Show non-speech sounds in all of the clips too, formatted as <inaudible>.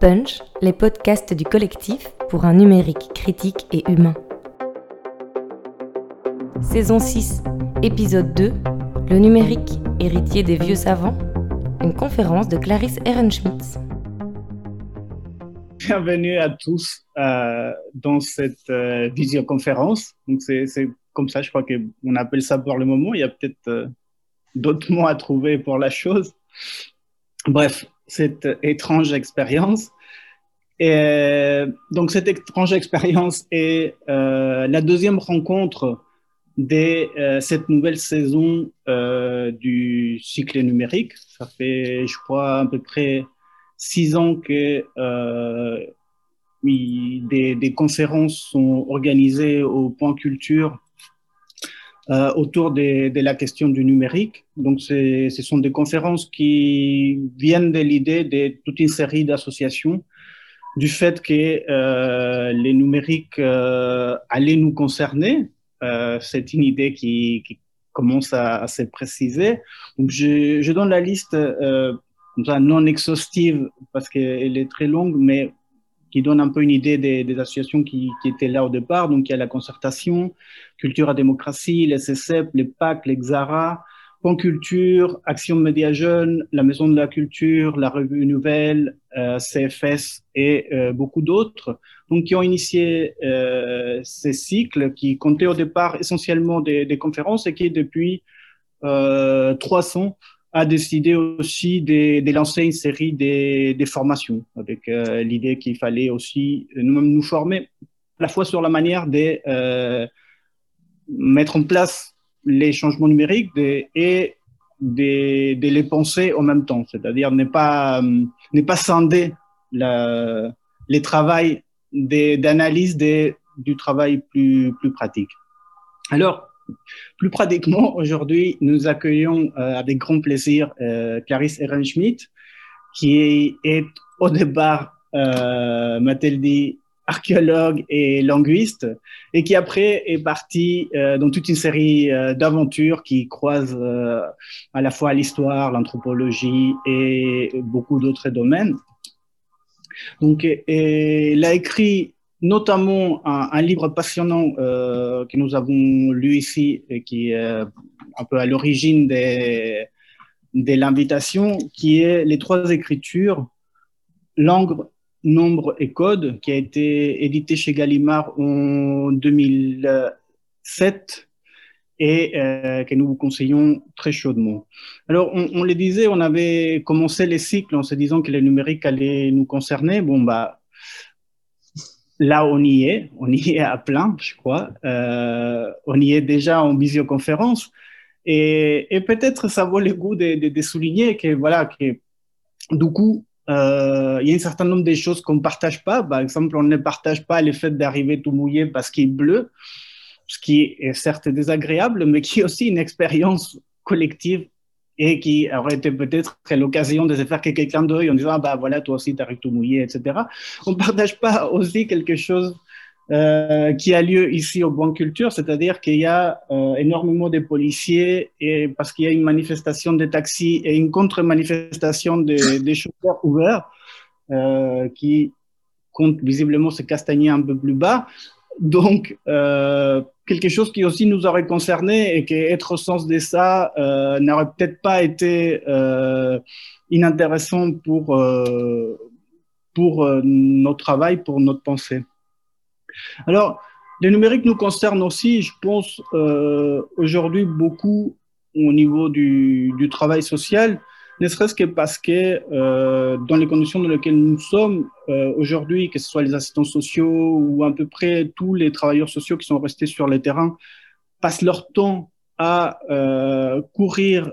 Punch, les podcasts du collectif pour un numérique critique et humain. Saison 6, épisode 2, Le numérique, héritier des vieux savants, une conférence de Clarisse Ehrenschmitz. Bienvenue à tous euh, dans cette euh, visioconférence. C'est comme ça, je crois qu'on appelle ça pour le moment. Il y a peut-être euh, d'autres mots à trouver pour la chose. Bref, cette étrange expérience. Et donc cette étrange expérience est euh, la deuxième rencontre de euh, cette nouvelle saison euh, du cycle numérique. Ça fait, je crois, à peu près six ans que des, conférences sont organisées au Point Culture euh, autour de, de, la question du numérique. Donc, ce sont des conférences qui viennent de l'idée de toute une série d'associations du fait que euh, les numériques euh, allaient nous concerner. Euh, c'est une idée qui, qui commence à, à, se préciser. Donc, je, je donne la liste euh, non exhaustive parce qu'elle est très longue, mais qui donne un peu une idée des, associations qui, étaient là au départ. Donc, il y a la concertation, Culture à démocratie, les CCEP, les PAC, les XARA, Pont Culture, Action Média Jeune, la Maison de la Culture, la Revue Nouvelle, euh, CFS et euh, beaucoup d'autres, donc qui ont initié euh, ces cycles qui comptaient au départ essentiellement des, conférences et qui depuis euh, 300 a décidé aussi de, lancer une série de, formations avec euh, l'idée qu'il fallait aussi nous-mêmes nous former à la fois sur la manière de euh, mettre en place les changements numériques et de, les penser en même temps, c'est-à-dire ne pas, euh, pas scinder la, les travails d'analyse du travail plus, plus pratique. Alors, plus pratiquement, aujourd'hui, nous accueillons euh, avec grand plaisir euh, Clarisse Ehrenschmidt, qui est, au départ, euh, m'a-t-elle dit, archéologue et linguiste, et qui après est parti euh, dans toute une série euh, d'aventures qui croisent à la fois l'histoire, l'anthropologie et beaucoup d'autres domaines. Donc, elle a écrit notamment un, livre passionnant euh, que nous avons lu ici et qui est un peu à l'origine de, l'invitation, qui est Les trois écritures, langue, nombre et code, qui a été édité chez Gallimard en 2007 et euh, que nous vous conseillons très chaudement. Alors, on, on le disait, on avait commencé les cycles en se disant que les numériques allaient nous concerner. Bon, bah, là, on y est, on y est à plein, je crois. Euh, on y est déjà en visioconférence. Et, peut-être ça vaut le goût de, souligner que, voilà, que du coup, euh, il y a un certain nombre de choses qu'on ne partage pas. Par exemple, on ne partage pas le fait d'arriver tout mouillé parce qu'il pleut, ce qui est certes désagréable, mais qui est aussi une expérience collective et qui aurait été peut-être l'occasion de se faire quelques clins d'œil en disant ah bah voilà toi aussi t'arrives tout mouillé etc on partage pas aussi quelque chose euh, qui a lieu ici au Bon Culture c'est-à-dire qu'il y a euh, énormément de policiers et parce qu'il y a une manifestation des taxis et une contre-manifestation des, chauffeurs ouverts euh, qui compte visiblement se castagner un peu plus bas donc euh, quelque chose qui aussi nous aurait concerné et qui être au sens de ça euh, n'aurait peut-être pas été euh, inintéressant pour, pour notre travail, pour notre pensée. Alors, les numériques nous concernent aussi, je pense, aujourd'hui beaucoup au niveau du, du travail social, ne serait-ce que parce que euh, dans les conditions dans lesquelles nous sommes euh, aujourd'hui, que ce soit les assistants sociaux ou à peu près tous les travailleurs sociaux qui sont restés sur le terrain, passent leur temps à euh, courir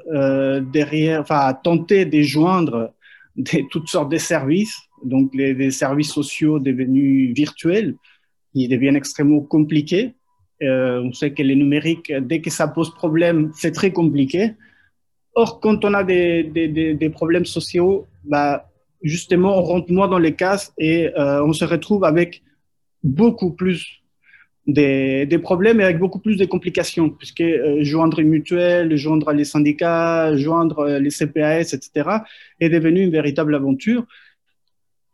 derrière, enfin à tenter de joindre toutes sortes de services, donc les, services sociaux devenus virtuels, qui deviennent extrêmement compliqués. On sait que les numériques, dès que ça pose problème, c'est très compliqué. Or, quand on a des, des, des problèmes sociaux, bah, justement, on rentre moins dans les cases et euh, on se retrouve avec beaucoup plus des, des, problèmes et avec beaucoup plus de complications, puisque euh, joindre une mutuelle, joindre les syndicats, joindre les CPAS, etc., est devenu une véritable aventure.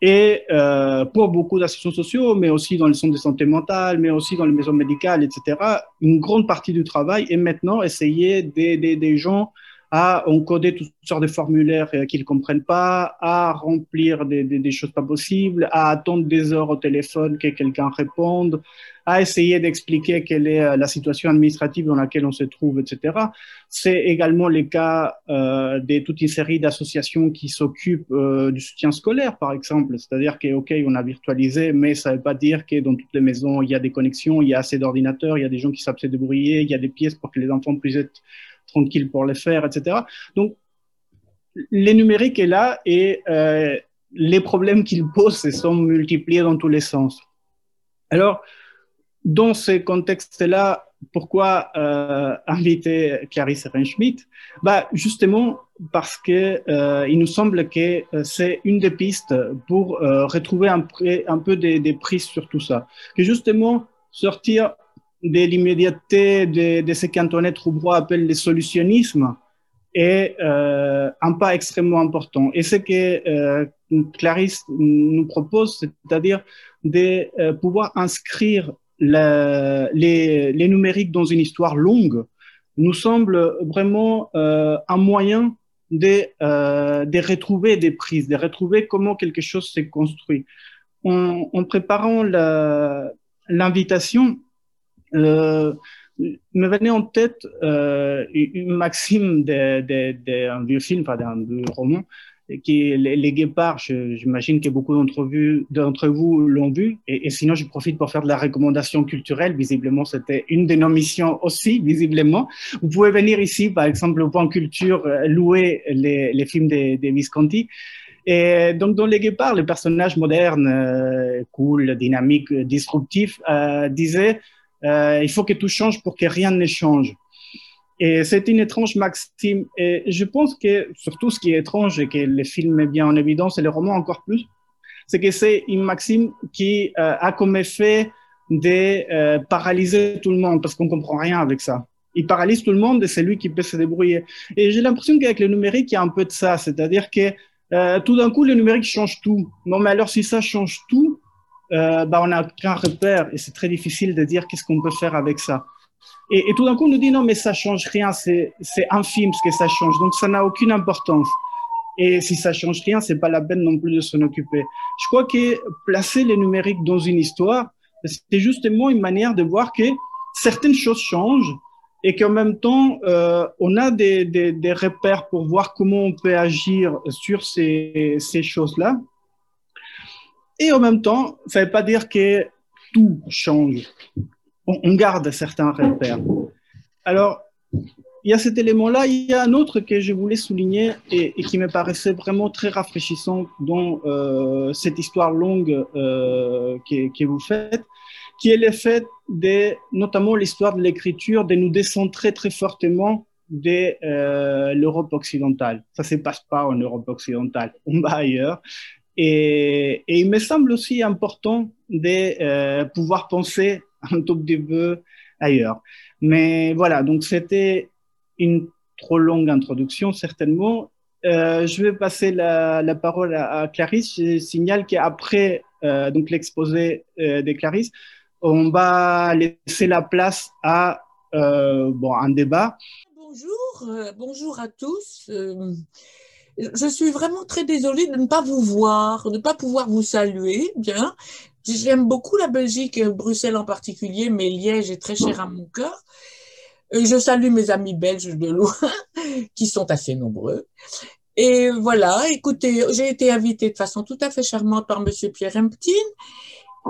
Et euh, pour beaucoup d'assistants sociaux, mais aussi dans les centres de santé mentale, mais aussi dans les maisons médicales, etc., une grande partie du travail est maintenant essayer d'aider des gens à encoder toutes sortes de formulaires euh, qu'ils ne comprennent pas, à remplir des, choses pas possibles, à attendre des heures au téléphone que quelqu'un réponde, à essayer d'expliquer quelle est euh, la situation administrative dans laquelle on se trouve, etc. C'est également le cas euh, de toute une série d'associations qui s'occupent du soutien scolaire, par exemple. C'est-à-dire que, OK, on a virtualisé, mais ça ne veut pas dire que dans toutes les maisons, il y a des connexions, il y a assez d'ordinateurs, il y a des gens qui savent se débrouiller, il y a des pièces pour que les enfants puissent être tranquille pour les faire, etc. Donc, les numériques est là et euh, les problèmes qu'il pose se sont multipliés dans tous les sens. Alors, dans ce contexte-là, pourquoi euh, inviter Clarisse Reinschmidt bah, Justement parce que euh, il nous semble que c'est une des pistes pour retrouver un, un peu des, des prises sur tout ça. Que justement, sortir de l'immédiateté de, ce qu'Antoinette Roubrois appelle le solutionnisme est euh, un pas extrêmement important. Et ce que euh, Clarisse nous propose, c'est-à-dire de euh, pouvoir inscrire les, numériques dans une histoire longue, nous semble vraiment un moyen de, retrouver des prises, de retrouver comment quelque chose s'est construit. En, préparant l'invitation, me venait en tête euh, une maxime d'un de, de, de vieux film, enfin d'un vieux roman, qui est Les, les Guépards. J'imagine que beaucoup d'entre vous l'ont vu. Et, sinon, je profite pour faire de la recommandation culturelle. Visiblement, c'était une de nos missions aussi, visiblement. Vous pouvez venir ici, par exemple, au point culture, euh, louer les, les films de, de Visconti. Et donc, dans Les Guépards, les personnages modernes, euh, cool, dynamiques, disruptifs, euh, disaient euh, il faut que tout change pour que rien ne change. Et c'est une étrange maxime. Et je pense que, surtout ce qui est étrange et que le film met bien en évidence, et le roman encore plus, c'est que c'est une maxime qui euh, a comme effet de euh, paralyser tout le monde parce qu'on comprend rien avec ça. Il paralyse tout le monde et c'est lui qui peut se débrouiller. Et j'ai l'impression qu'avec le numérique, il y a un peu de ça. C'est-à-dire que euh, tout d'un coup, le numérique change tout. Non, mais alors si ça change tout, euh, bah, on n'a qu'un repère et c'est très difficile de dire qu'est-ce qu'on peut faire avec ça. Et, tout d'un coup, on nous dit non, mais ça change rien, c'est infime ce que ça change, donc ça n'a aucune importance. Et si ça change rien, c'est pas la peine non plus de s'en occuper. Je crois que placer les numériques dans une histoire, c'est justement une manière de voir que certaines choses changent et qu'en même temps, euh, on a des, repères pour voir comment on peut agir sur ces choses-là. Et en même temps, ça ne veut pas dire que tout change. On, garde certains repères. Alors, il y a cet élément-là. Il y a un autre que je voulais souligner et, qui me paraissait vraiment très rafraîchissant dans euh, cette histoire longue euh, que, que, vous faites, qui est le fait de, notamment l'histoire de l'écriture, de nous décentrer très fortement de euh, l'Europe occidentale. Ça ne se passe pas en Europe occidentale, on va ailleurs. Et, il me semble aussi important de euh, pouvoir penser <laughs> un tout petit peu ailleurs. Mais voilà, donc c'était une trop longue introduction, certainement. Euh, je vais passer la, parole à, Clarisse. Je signale qu'après euh, donc l'exposé de Clarisse, on va laisser la place à bon, un débat. Bonjour, bonjour à tous je suis vraiment très désolée de ne pas vous voir, de ne pas pouvoir vous saluer. Bien, j'aime beaucoup la Belgique, Bruxelles en particulier, mais Liège est très cher à mon cœur. Je salue mes amis belges de loin, <laughs> qui sont assez nombreux. Et voilà, écoutez, j'ai été invitée de façon tout à fait charmante par Monsieur Pierre Emptin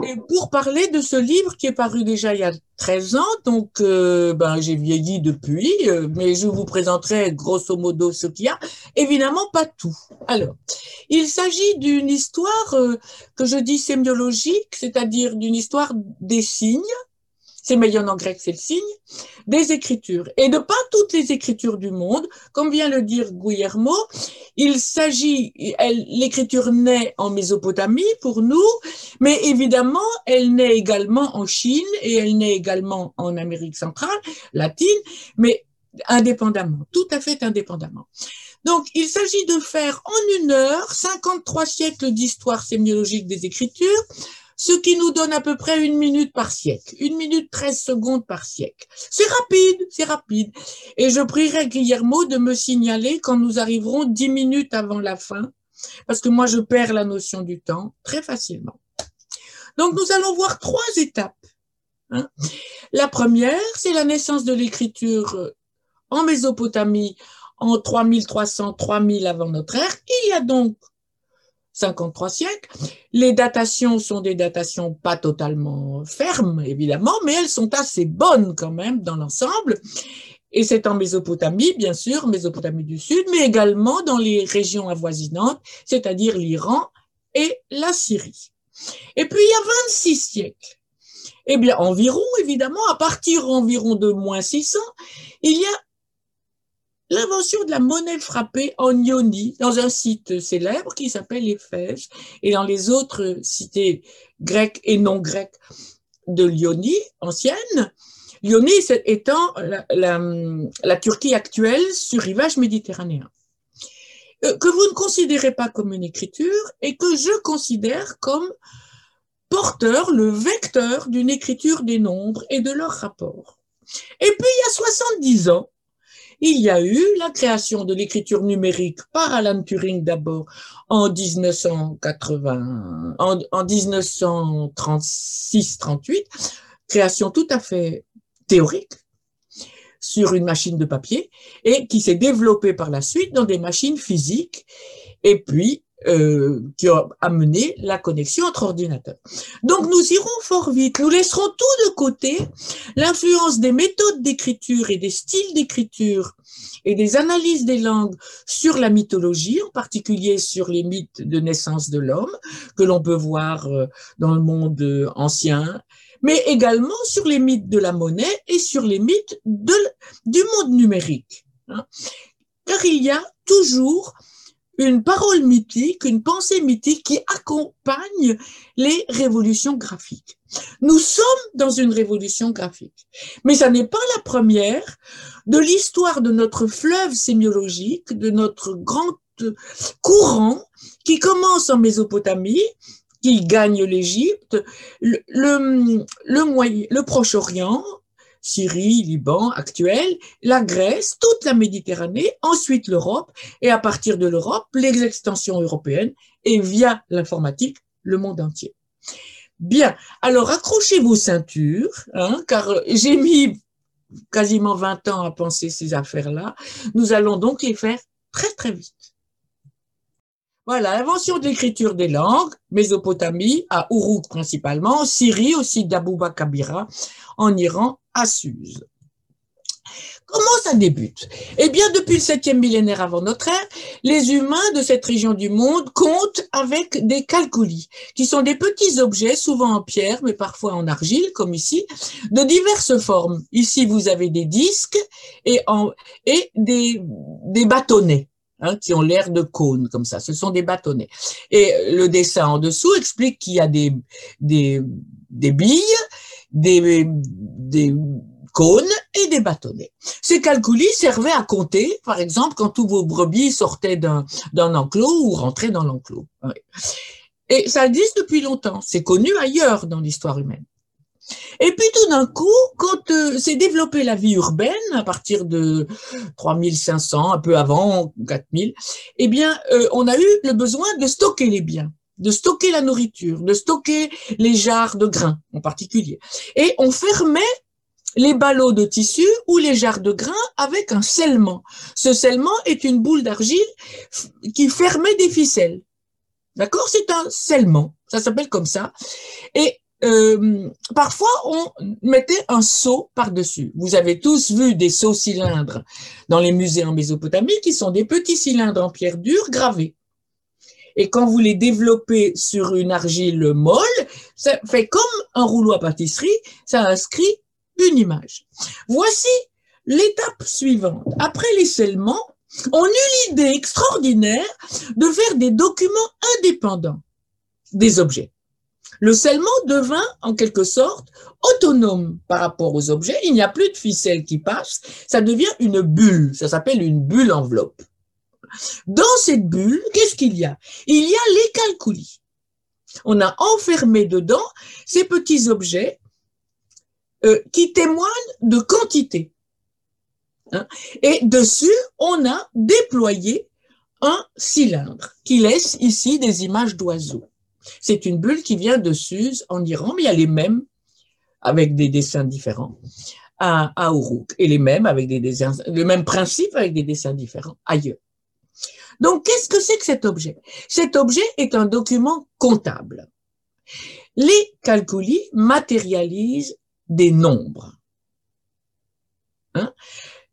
et pour parler de ce livre qui est paru déjà il y a 13 ans, donc euh, ben, j'ai vieilli depuis, euh, mais je vous présenterai grosso modo ce qu'il y a. Évidemment, pas tout. Alors, il s'agit d'une histoire euh, que je dis sémiologique, c'est-à-dire d'une histoire des signes, séméion en grec, c'est le signe, des écritures. Et de pas toutes les écritures du monde, comme vient le dire Guillermo, il s'agit, l'écriture naît en Mésopotamie pour nous, mais évidemment, elle naît également en Chine et elle naît également en Amérique centrale, latine, mais indépendamment, tout à fait indépendamment. Donc, il s'agit de faire en une heure 53 siècles d'histoire sémiologique des écritures, ce qui nous donne à peu près une minute par siècle, une minute 13 secondes par siècle. C'est rapide, c'est rapide. Et je prierai Guillermo de me signaler quand nous arriverons 10 minutes avant la fin, parce que moi je perds la notion du temps très facilement. Donc nous allons voir trois étapes. Hein. La première, c'est la naissance de l'écriture en Mésopotamie en 3300, 3000 avant notre ère. Il y a donc 53 siècles. Les datations sont des datations pas totalement fermes, évidemment, mais elles sont assez bonnes quand même dans l'ensemble. Et c'est en Mésopotamie, bien sûr, Mésopotamie du Sud, mais également dans les régions avoisinantes, c'est-à-dire l'Iran et la Syrie. Et puis, il y a 26 siècles. Eh bien, environ, évidemment, à partir environ de moins 600, il y a l'invention de la monnaie frappée en Ionie, dans un site célèbre qui s'appelle Éphèse, et dans les autres cités grecques et non grecques de l'Ionie ancienne. L'Ionie étant la, Turquie actuelle sur rivage méditerranéen, euh, que vous ne considérez pas comme une écriture et que je considère comme porteur, le vecteur d'une écriture des nombres et de leurs rapports. Et puis, il y a 70 ans, il y a eu la création de l'écriture numérique par Alan Turing d'abord en 1980, en, 1936-38, création tout à fait théorique sur une machine de papier et qui s'est développée par la suite dans des machines physiques. Et puis, euh, qui a amené la connexion entre ordinateurs. Donc nous irons fort vite, nous laisserons tout de côté l'influence des méthodes d'écriture et des styles d'écriture et des analyses des langues sur la mythologie, en particulier sur les mythes de naissance de l'homme, que l'on peut voir euh, dans le monde euh, ancien, mais également sur les mythes de la monnaie et sur les mythes du monde numérique. Hein. Car il y a toujours une parole mythique, une pensée mythique qui accompagne les révolutions graphiques. Nous sommes dans une révolution graphique, mais ça n'est pas la première de l'histoire de notre fleuve sémiologique, de notre grand courant qui commence en Mésopotamie, qui gagne l'Égypte, le, le Proche-Orient, Syrie, Liban actuel, la Grèce, toute la Méditerranée, ensuite l'Europe, et à partir de l'Europe, les extensions européennes, et via l'informatique, le monde entier. Bien, alors accrochez vos ceintures, hein, car j'ai mis quasiment 20 ans à penser ces affaires-là. Nous allons donc les faire très très vite. Voilà, l'invention de l'écriture des langues, Mésopotamie, à Uruk principalement, Syrie aussi d'Abouba Kabira, en Iran, à. Comment ça débute? Eh bien, depuis le septième millénaire avant notre ère, les humains de cette région du monde comptent avec des calculis, qui sont des petits objets, souvent en pierre, mais parfois en argile, comme ici, de diverses formes. Ici, vous avez des disques et, des, bâtonnets. Hein, qui ont l'air de cônes comme ça. Ce sont des bâtonnets. Et le dessin en dessous explique qu'il y a des billes, des, des cônes et des bâtonnets. Ces calculis servaient à compter, par exemple, quand tous vos brebis sortaient d'un enclos ou rentraient dans l'enclos. Et ça existe depuis longtemps. C'est connu ailleurs dans l'histoire humaine. Et puis tout d'un coup, quand euh, s'est développée la vie urbaine, à partir de 3500, un peu avant 4000, eh bien, euh, on a eu le besoin de stocker les biens de stocker la nourriture, de stocker les jarres de grains en particulier. Et on fermait les ballots de tissu ou les jarres de grains avec un scellement. Ce scellement est une boule d'argile qui fermait des ficelles. D'accord? C'est un scellement, ça s'appelle comme ça. Et euh, parfois, on mettait un seau par-dessus. Vous avez tous vu des seaux cylindres dans les musées en Mésopotamie qui sont des petits cylindres en pierre dure gravés. Et quand vous les développez sur une argile molle, ça fait comme un rouleau à pâtisserie, ça inscrit une image. Voici l'étape suivante. Après les scellements, on eut l'idée extraordinaire de faire des documents indépendants des objets. Le scellement devint en quelque sorte autonome par rapport aux objets. Il n'y a plus de ficelle qui passe, ça devient une bulle, ça s'appelle une bulle enveloppe. Dans cette bulle, qu'est-ce qu'il y a? Il y a les calculis. On a enfermé dedans ces petits objets euh, qui témoignent de quantité. Hein? Et dessus, on a déployé un cylindre qui laisse ici des images d'oiseaux. C'est une bulle qui vient de Suse en Iran, mais il y a les mêmes avec des dessins différents à, à et les mêmes avec des dessins, le même principe avec des dessins différents ailleurs. Donc, qu'est-ce que c'est que cet objet? Cet objet est un document comptable. Les calculis matérialisent des nombres. Hein?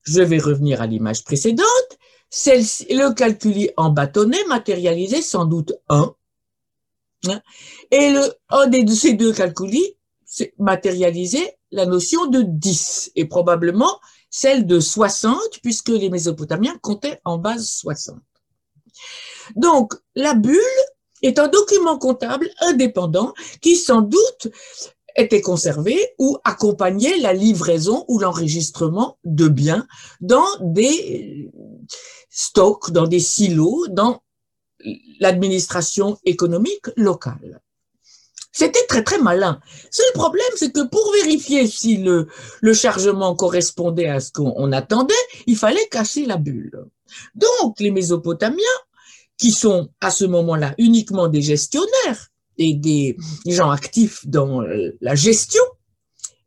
Je vais revenir à l'image précédente. le calculi en bâtonnet matérialisait sans doute 1. Hein? Et un de ces deux calculis matérialisait la notion de 10 et probablement celle de 60 puisque les Mésopotamiens comptaient en base 60. Donc, la bulle est un document comptable indépendant qui sans doute était conservé ou accompagnait la livraison ou l'enregistrement de biens dans des stocks, dans des silos, dans l'administration économique locale. C'était très très malin. Seul problème, c'est que pour vérifier si le, chargement correspondait à ce qu'on attendait, il fallait casser la bulle. Donc, les Mésopotamiens, qui sont à ce moment-là uniquement des gestionnaires et des gens actifs dans euh, la gestion,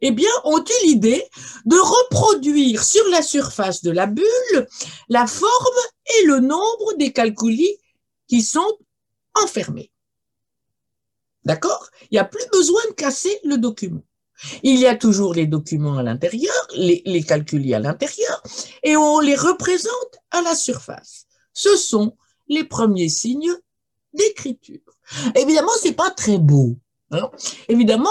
eh bien, ont eu l'idée de reproduire sur la surface de la bulle la forme et le nombre des calculis qui sont enfermés. D'accord? Il n'y a plus besoin de casser le document. Il y a toujours les documents à l'intérieur, les, les calculs à l'intérieur, et on les représente à la surface. Ce sont les premiers signes d'écriture. Évidemment, c'est pas très beau. Hein Évidemment,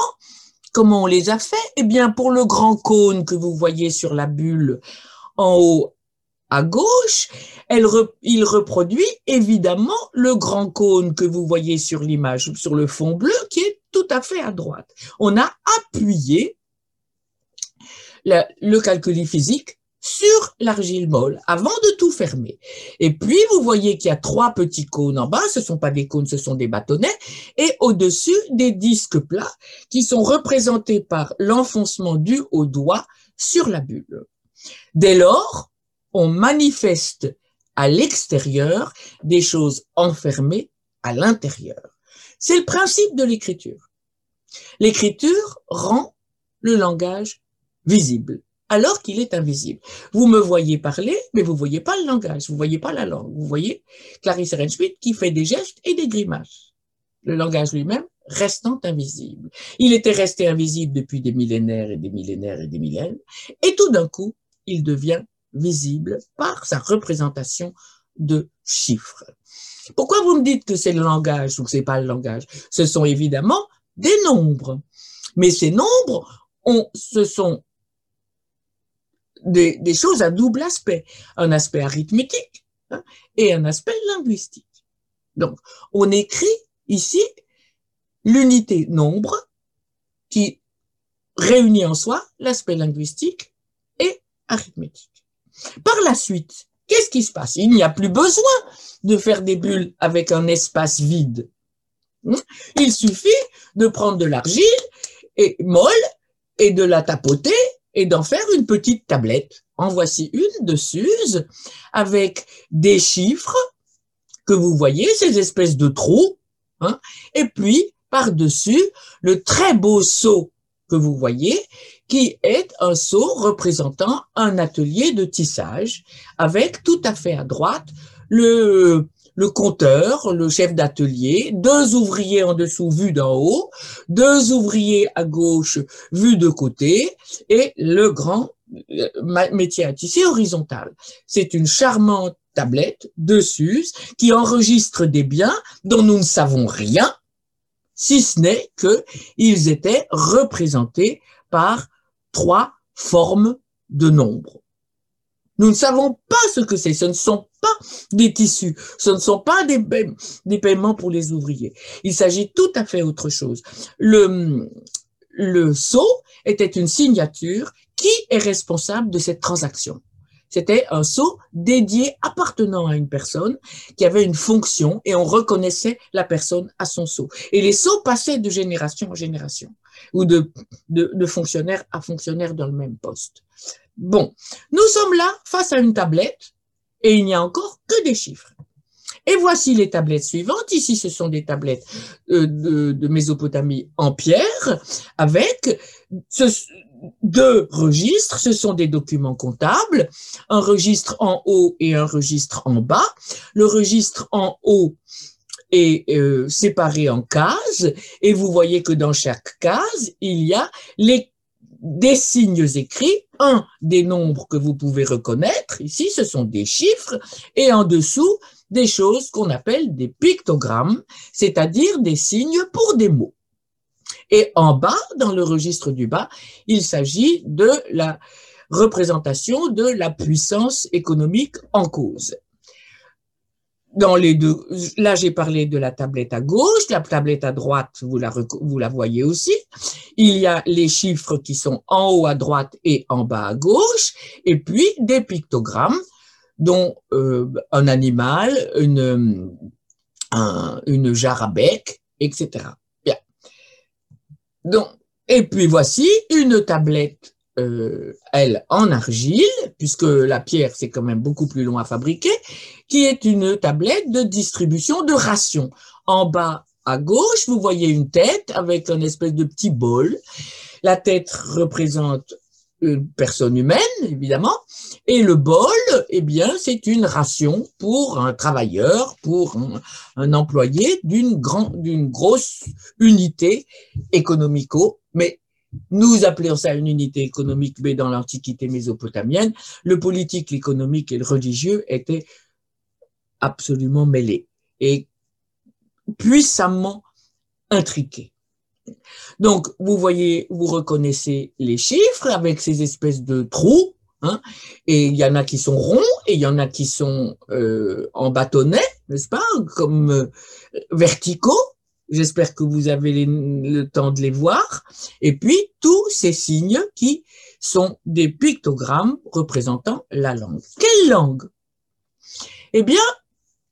comment on les a fait? Eh bien, pour le grand cône que vous voyez sur la bulle en haut à gauche, il reproduit évidemment le grand cône que vous voyez sur l'image, sur le fond bleu, qui est tout à fait à droite. On a appuyé le calcul physique sur l'argile molle avant de tout fermer. Et puis, vous voyez qu'il y a trois petits cônes en bas. Ce sont pas des cônes, ce sont des bâtonnets. Et au-dessus, des disques plats qui sont représentés par l'enfoncement du au doigt sur la bulle. Dès lors, on manifeste à l'extérieur des choses enfermées à l'intérieur. C'est le principe de l'écriture. L'écriture rend le langage visible alors qu'il est invisible. Vous me voyez parler, mais vous voyez pas le langage, vous voyez pas la langue. Vous voyez Clarisse Renschmidt qui fait des gestes et des grimaces. Le langage lui-même restant invisible. Il était resté invisible depuis des millénaires et des millénaires et des millénaires, et tout d'un coup, il devient visible par sa représentation de chiffres. Pourquoi vous me dites que c'est le langage ou que c'est pas le langage? Ce sont évidemment des nombres. Mais ces nombres, ont, ce sont des, choses à double aspect, un aspect arithmétique hein, et un aspect linguistique. Donc, on écrit ici l'unité nombre qui réunit en soi l'aspect linguistique et arithmétique. Par la suite, qu'est-ce qui se passe? Il n'y a plus besoin de faire des bulles avec un espace vide. Hmm? Il suffit de prendre de l'argile et molle et de la tapoter et d'en faire une petite tablette. En voici une de Suze avec des chiffres que vous voyez, ces espèces de trous, hein, et puis par-dessus le très beau seau que vous voyez, qui est un seau représentant un atelier de tissage, avec tout à fait à droite le, le compteur, le chef d'atelier, deux ouvriers en dessous vus d'en haut, deux ouvriers à gauche vus de côté, et le grand euh, métier à tisser horizontal. C'est une charmante tablette de Suze qui enregistre des biens dont nous ne savons rien, si ce n'est qu'ils étaient représentés par trois formes de nombres. Nous ne savons pas ce que c'est. Ce ne sont pas des tissus. Ce ne sont pas des, des paiements pour les ouvriers. Il s'agit tout à fait autre chose. Le, le sceau était une signature. Qui est responsable de cette transaction C'était un sceau dédié appartenant à une personne qui avait une fonction et on reconnaissait la personne à son sceau. Et les sceaux passaient de génération en génération ou de, de, de fonctionnaire à fonctionnaire dans le même poste. Bon, nous sommes là face à une tablette et il n'y a encore que des chiffres. Et voici les tablettes suivantes. Ici, ce sont des tablettes euh, de, Mésopotamie en pierre avec deux registres. Ce sont des documents comptables, un registre en haut et un registre en bas. Le registre en haut est euh, séparé en cases et vous voyez que dans chaque case, il y a les, des signes écrits, un des nombres que vous pouvez reconnaître, ici ce sont des chiffres, et en dessous des choses qu'on appelle des pictogrammes, c'est-à-dire des signes pour des mots. Et en bas, dans le registre du bas, il s'agit de la représentation de la puissance économique en cause. Dans les deux, là j'ai parlé de la tablette à gauche, la tablette à droite, vous la, vous la voyez aussi. Il y a les chiffres qui sont en haut à droite et en bas à gauche, et puis des pictogrammes, dont euh, un animal, une, un, une jarre à bec, etc. Donc, et puis voici une tablette, euh, elle, en argile, puisque la pierre, c'est quand même beaucoup plus long à fabriquer, qui est une tablette de distribution de rations. En bas à gauche, vous voyez une tête avec un espèce de petit bol. La tête représente une personne humaine, évidemment, et le bol, eh bien, c'est une ration pour un travailleur, pour un, employé d'une grande, d'une grosse unité économico, mais nous appelons ça une unité économique, mais dans l'Antiquité mésopotamienne, le politique, l'économique et le religieux étaient absolument mêlés et puissamment intriqués. Donc, vous voyez, vous reconnaissez les chiffres avec ces espèces de trous, hein, et il y en a qui sont ronds et il y en a qui sont euh, en bâtonnet, n'est-ce pas, comme euh, verticaux. J'espère que vous avez le temps de les voir. Et puis, tous ces signes qui sont des pictogrammes représentant la langue. Quelle langue? Eh bien,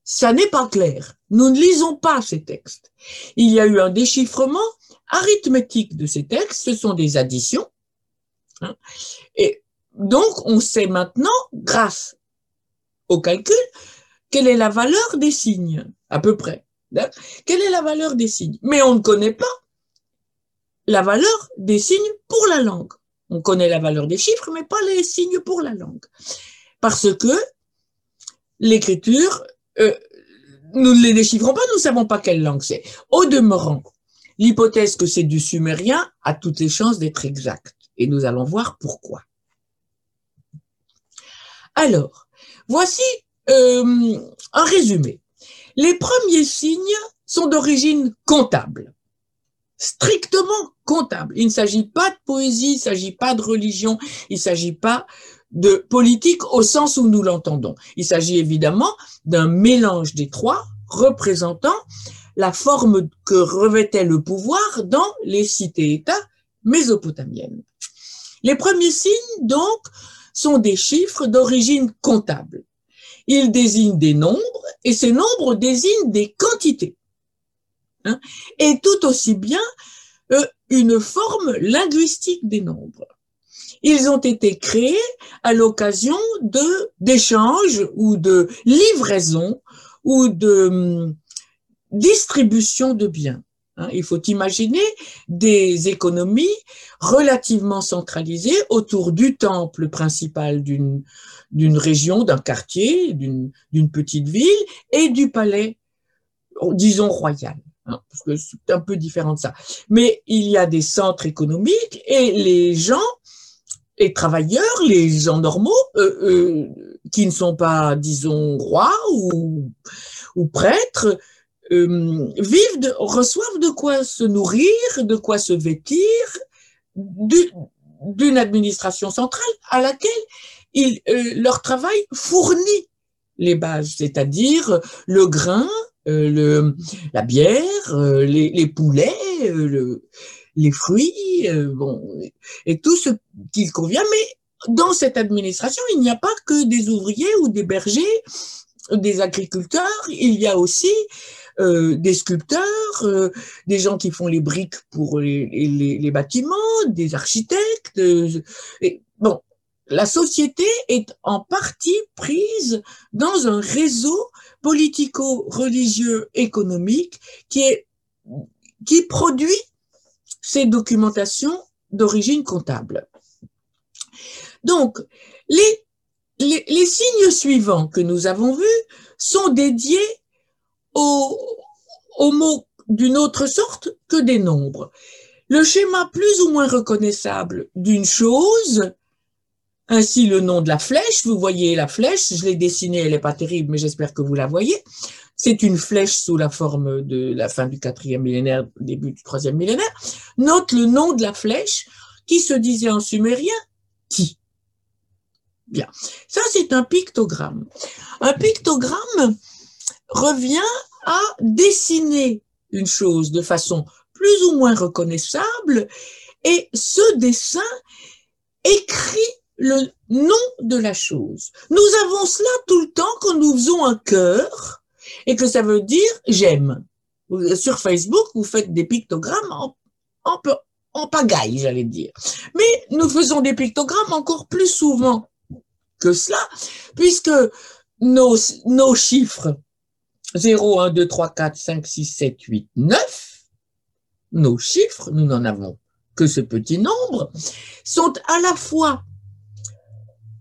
ça n'est pas clair. Nous ne lisons pas ces textes. Il y a eu un déchiffrement arithmétique de ces textes, ce sont des additions. Hein, et donc, on sait maintenant, grâce au calcul, quelle est la valeur des signes, à peu près. Quelle est la valeur des signes? Mais on ne connaît pas la valeur des signes pour la langue. On connaît la valeur des chiffres, mais pas les signes pour la langue. Parce que l'écriture, euh, nous ne les déchiffrons pas, nous ne savons pas quelle langue c'est. Au demeurant, L'hypothèse que c'est du sumérien a toutes les chances d'être exacte. Et nous allons voir pourquoi. Alors, voici euh, un résumé. Les premiers signes sont d'origine comptable, strictement comptable. Il ne s'agit pas de poésie, il ne s'agit pas de religion, il ne s'agit pas de politique au sens où nous l'entendons. Il s'agit évidemment d'un mélange des trois représentant la forme que revêtait le pouvoir dans les cités-États mésopotamiennes. Les premiers signes, donc, sont des chiffres d'origine comptable. Ils désignent des nombres et ces nombres désignent des quantités. Hein, et tout aussi bien euh, une forme linguistique des nombres. Ils ont été créés à l'occasion de d'échanges ou de livraisons ou de hum, distribution de biens. Hein? Il faut imaginer des économies relativement centralisées autour du temple principal d'une d'une région, d'un quartier, d'une petite ville et du palais, disons, royal. Hein, parce que c'est un peu différent de ça. Mais il y a des centres économiques et les gens, les travailleurs, les gens normaux, euh, euh, qui ne sont pas, disons, rois ou, ou prêtres, euh, vivent, reçoivent de quoi se nourrir, de quoi se vêtir, d'une administration centrale à laquelle euh, leur travail fournit les bases, c'est-à-dire le grain, euh, la bière, euh, les, poulets, le, les fruits, bon, et tout ce qu'il convient, mais dans cette administration, il n'y a pas que des ouvriers ou des bergers, des agriculteurs, il y a aussi des sculpteurs, des gens qui font les briques pour les, bâtiments, des architectes. La société est en partie prise dans un réseau politico-religieux économique qui produit ces documentations d'origine comptable. Donc, les, signes suivants que nous avons vus sont dédiés aux mots d'une autre sorte que des nombres. Le schéma plus ou moins reconnaissable d'une chose, ainsi le nom de la flèche, vous voyez la flèche, je l'ai dessinée, elle n'est pas terrible, mais j'espère que vous la voyez. C'est une flèche sous la forme de la fin du quatrième millénaire, début du troisième millénaire. Note le nom de la flèche qui se disait en sumérien Ti. Bien. Ça, c'est un pictogramme. Un pictogramme revient à dessiner une chose de façon plus ou moins reconnaissable et ce dessin écrit le nom de la chose. Nous avons cela tout le temps quand nous faisons un cœur et que ça veut dire j'aime. Sur Facebook, vous faites des pictogrammes en, pagaille, j'allais dire. Mais nous faisons des pictogrammes encore plus souvent que cela, puisque nos chiffres 0, 1, 2, 3, 4, 5, 6, 7, 8, 9, nos chiffres, nous n'en avons que ce petit nombre, sont à la fois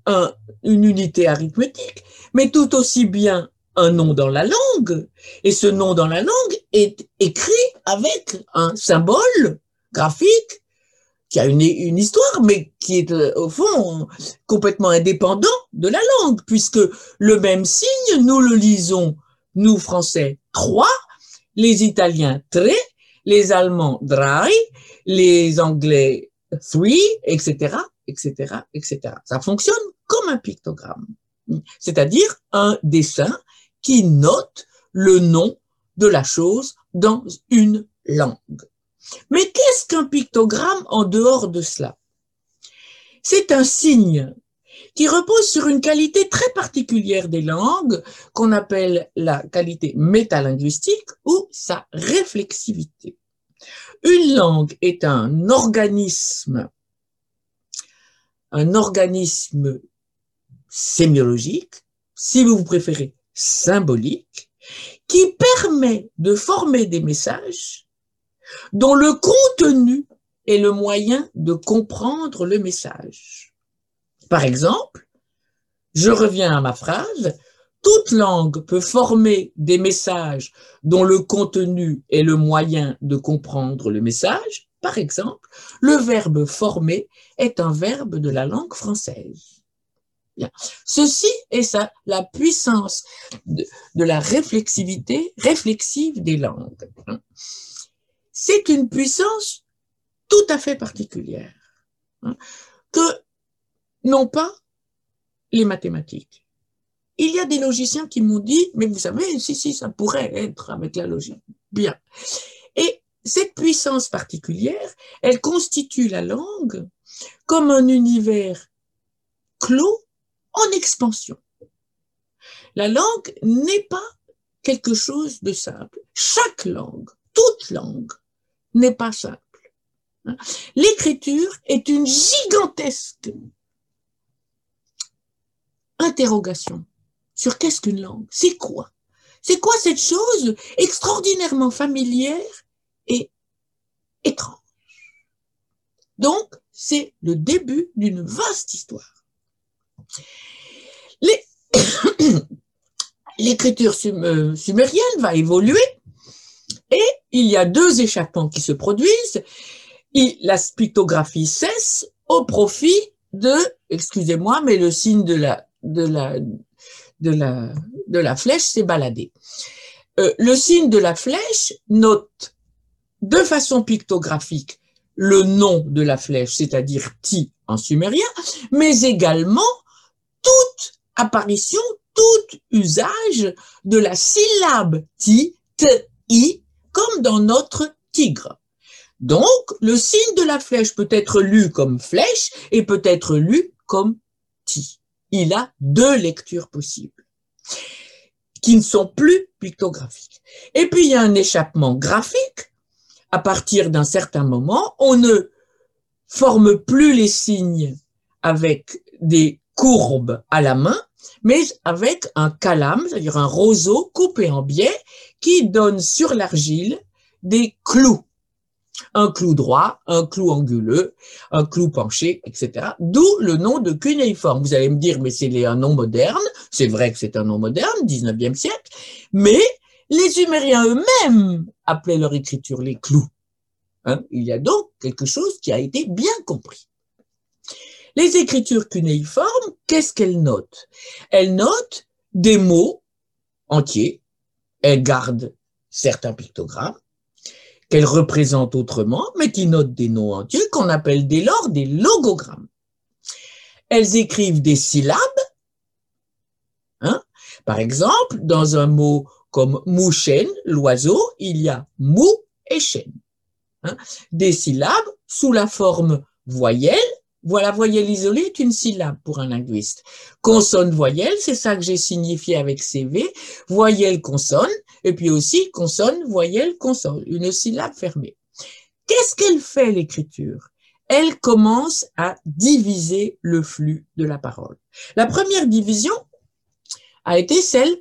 un, une unité arithmétique, mais tout aussi bien un nom dans la langue. Et ce nom dans la langue est écrit avec un symbole graphique qui a une, une, histoire, mais qui est euh, au fond complètement indépendant de la langue, puisque le même signe, nous le lisons, nous Français, trois, les Italiens, tre, les Allemands, drei, les Anglais, three, etc., etc., etc. Ça fonctionne comme un pictogramme, c'est-à-dire un dessin qui note le nom de la chose dans une langue. Mais qu'est-ce qu'un pictogramme en dehors de cela? C'est un signe qui repose sur une qualité très particulière des langues qu'on appelle la qualité métalinguistique ou sa réflexivité. Une langue est un organisme, un organisme sémiologique, si vous préférez symbolique, qui permet de former des messages dont le contenu est le moyen de comprendre le message. Par exemple, je reviens à ma phrase, toute langue peut former des messages dont le contenu est le moyen de comprendre le message. Par exemple, le verbe former est un verbe de la langue française. Bien. Ceci est ça, la puissance de, de la réflexivité réflexive des langues c'est une puissance tout à fait particulière hein, que n'ont pas les mathématiques. Il y a des logiciens qui m'ont dit, mais vous savez, si, si, ça pourrait être avec la logique. Bien. Et cette puissance particulière, elle constitue la langue comme un univers clos en expansion. La langue n'est pas quelque chose de simple. Chaque langue, toute langue, n'est pas simple. L'écriture est une gigantesque interrogation sur qu'est-ce qu'une langue, c'est quoi? C'est quoi cette chose extraordinairement familière et étrange? Donc, c'est le début d'une vaste histoire. <coughs> L'écriture euh, sumérienne va évoluer et il y a deux échappements qui se produisent. La pictographie cesse au profit de, excusez-moi, mais le signe de la flèche s'est baladé. Euh, le signe de la flèche note de façon pictographique le nom de la flèche, c'est-à-dire ti en sumérien, mais également toute apparition, tout usage de la syllabe ti, t, i comme dans notre tigre. Donc, le signe de la flèche peut être lu comme flèche et peut être lu comme ti. Il a deux lectures possibles qui ne sont plus pictographiques. Et puis il y a un échappement graphique. À partir d'un certain moment, on ne forme plus les signes avec des courbes à la main, mais avec un calame, c'est-à-dire un roseau coupé en biais qui donne sur l'argile des clous un clou droit, un clou anguleux, un clou penché, etc. D'où le nom de cunéiforme. Vous allez me dire, mais c'est un nom moderne. C'est vrai que c'est un nom moderne, 19e siècle, mais les Sumériens eux-mêmes appelaient leur écriture les clous. Hein? Il y a donc quelque chose qui a été bien compris. Les écritures cunéiformes, qu'est-ce qu'elles notent? Elles notent des mots entiers, elles gardent certains pictogrammes, qu'elles représentent autrement, mais qui notent des noms entiers qu'on appelle dès lors des logogrammes. Elles écrivent des syllabes. Hein? Par exemple, dans un mot comme mouchen, l'oiseau, il y a mou et chêne. Hein? Des syllabes sous la forme voyelle. Voilà, voyelle isolée est une syllabe pour un linguiste. Consonne, voyelle, c'est ça que j'ai signifié avec CV. Voyelle, consonne, et puis aussi consonne, voyelle, consonne, une syllabe fermée. Qu'est-ce qu'elle fait l'écriture? Elle commence à diviser le flux de la parole. La première division a été celle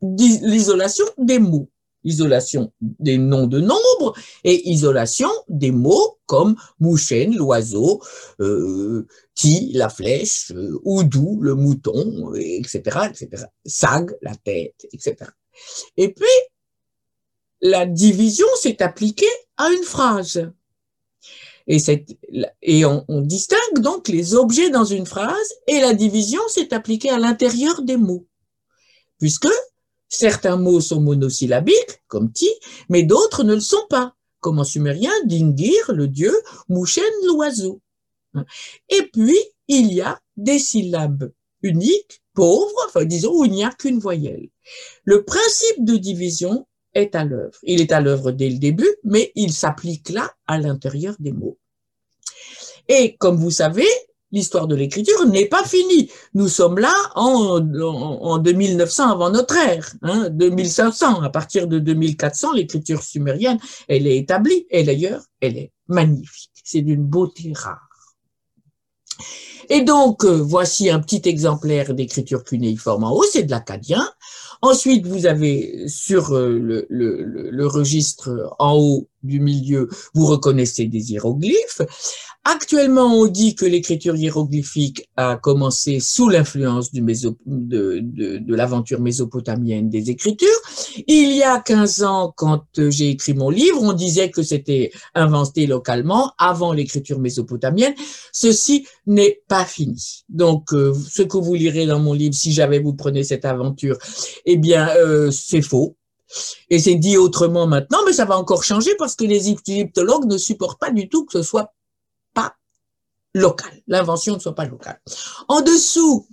de l'isolation des mots, isolation des noms de nombres et isolation des mots comme mouchen, l'oiseau, euh, qui, la flèche, euh, oudou, le mouton, etc., etc. Sag, la tête, etc. Et puis, la division s'est appliquée à une phrase. Et, et on, on, distingue donc les objets dans une phrase et la division s'est appliquée à l'intérieur des mots. Puisque certains mots sont monosyllabiques, comme ti, mais d'autres ne le sont pas, comme en sumérien, dingir, le dieu, mouchen, l'oiseau. Et puis, il y a des syllabes uniques, pauvres, enfin disons, où il n'y a qu'une voyelle. Le principe de division est à l'œuvre. Il est à l'œuvre dès le début, mais il s'applique là à l'intérieur des mots. Et comme vous savez, l'histoire de l'écriture n'est pas finie. Nous sommes là en, en, 2900 avant notre ère, hein, 2500. À partir de 2400, l'écriture sumérienne, elle est établie et d'ailleurs, elle est magnifique. C'est d'une beauté rare. Et donc, euh, voici un petit exemplaire d'écriture cunéiforme en haut, c'est de l'acadien. Ensuite, vous avez sur euh, le, le, le, registre en haut du milieu, vous reconnaissez des hiéroglyphes. Actuellement, on dit que l'écriture hiéroglyphique a commencé sous l'influence du de, de, de l'aventure mésopotamienne des écritures. Il y a 15 ans, quand j'ai écrit mon livre, on disait que c'était inventé localement avant l'écriture mésopotamienne. Ceci n'est pas fini. Donc, euh, ce que vous lirez dans mon livre, si jamais vous prenez cette aventure, eh bien, euh, c'est faux. Et c'est dit autrement maintenant, mais ça va encore changer parce que les égyptologues ne supportent pas du tout que ce soit pas local, l'invention ne soit pas locale. En dessous,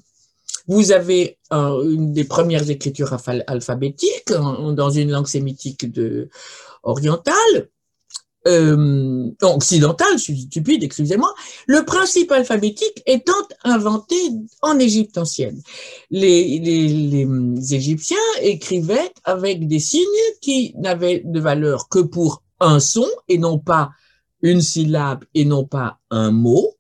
vous avez euh, une des premières écritures alphabétiques dans une langue sémitique de, orientale euh, occidentale, stupide, excusez-moi, le principe alphabétique étant inventé en Égypte ancienne. Les Égyptiens écrivaient avec des signes qui n'avaient de valeur que pour un son et non pas une syllabe et non pas un mot.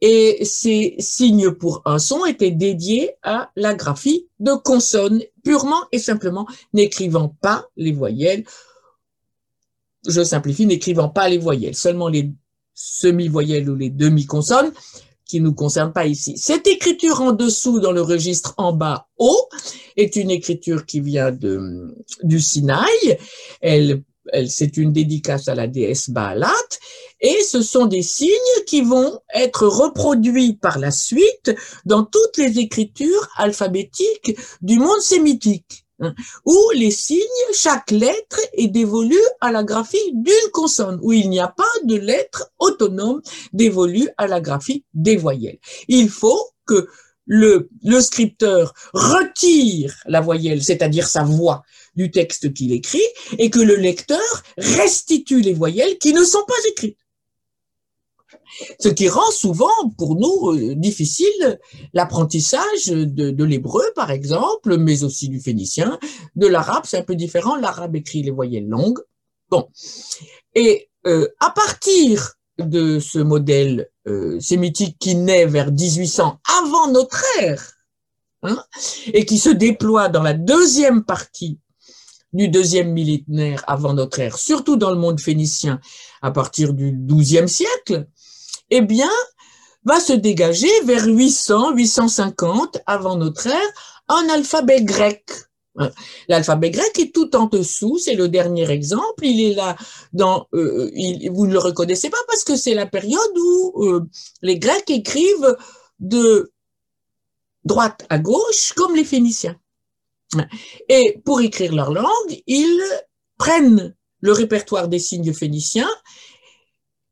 Et ces signes pour un son étaient dédiés à la graphie de consonnes, purement et simplement n'écrivant pas les voyelles je simplifie, n'écrivant pas les voyelles, seulement les semi-voyelles ou les demi-consonnes qui ne nous concernent pas ici. Cette écriture en dessous, dans le registre en bas haut, est une écriture qui vient de, du Sinaï. Elle, c'est une dédicace à la déesse Baalat. Et ce sont des signes qui vont être reproduits par la suite dans toutes les écritures alphabétiques du monde sémitique. Hein, où les signes, chaque lettre est dévolue à la graphie d'une consonne, où il n'y a pas de lettre autonome dévolue à la graphie des voyelles. Il faut que le, le scripteur retire la voyelle, c'est-à-dire sa voix, du texte qu'il écrit, et que le lecteur restitue les voyelles qui ne sont pas écrites. Ce qui rend souvent pour nous euh, difficile l'apprentissage de, l'hébreu, par exemple, mais aussi du phénicien. De l'arabe, c'est un peu différent. L'arabe écrit les voyelles longues. Bon. Et euh, à partir de ce modèle euh, sémitique qui naît vers 1800 avant notre ère, hein, et qui se déploie dans la deuxième partie du deuxième millénaire avant notre ère, surtout dans le monde phénicien à partir du XIIe siècle, eh bien, va se dégager vers 800, 850 avant notre ère un alphabet grec. L'alphabet grec est tout en dessous, c'est le dernier exemple. Il est là dans, euh, vous ne le reconnaissez pas parce que c'est la période où euh, les Grecs écrivent de droite à gauche comme les Phéniciens. Et pour écrire leur langue, ils prennent le répertoire des signes phéniciens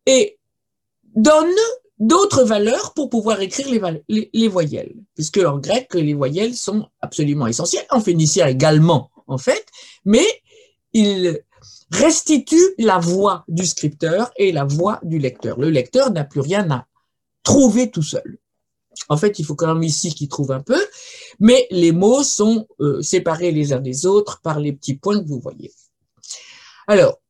et donnent d'autres valeurs pour pouvoir écrire les, les, voyelles, puisque en grec, les voyelles sont absolument essentielles, en phénicien également, en fait, mais ils restituent la voix du scripteur et la voix du lecteur. Le lecteur n'a plus rien à trouver tout seul. En fait, il faut quand même ici qu'il trouve un peu, mais les mots sont euh, séparés les uns des autres par les petits points que vous voyez. Alors,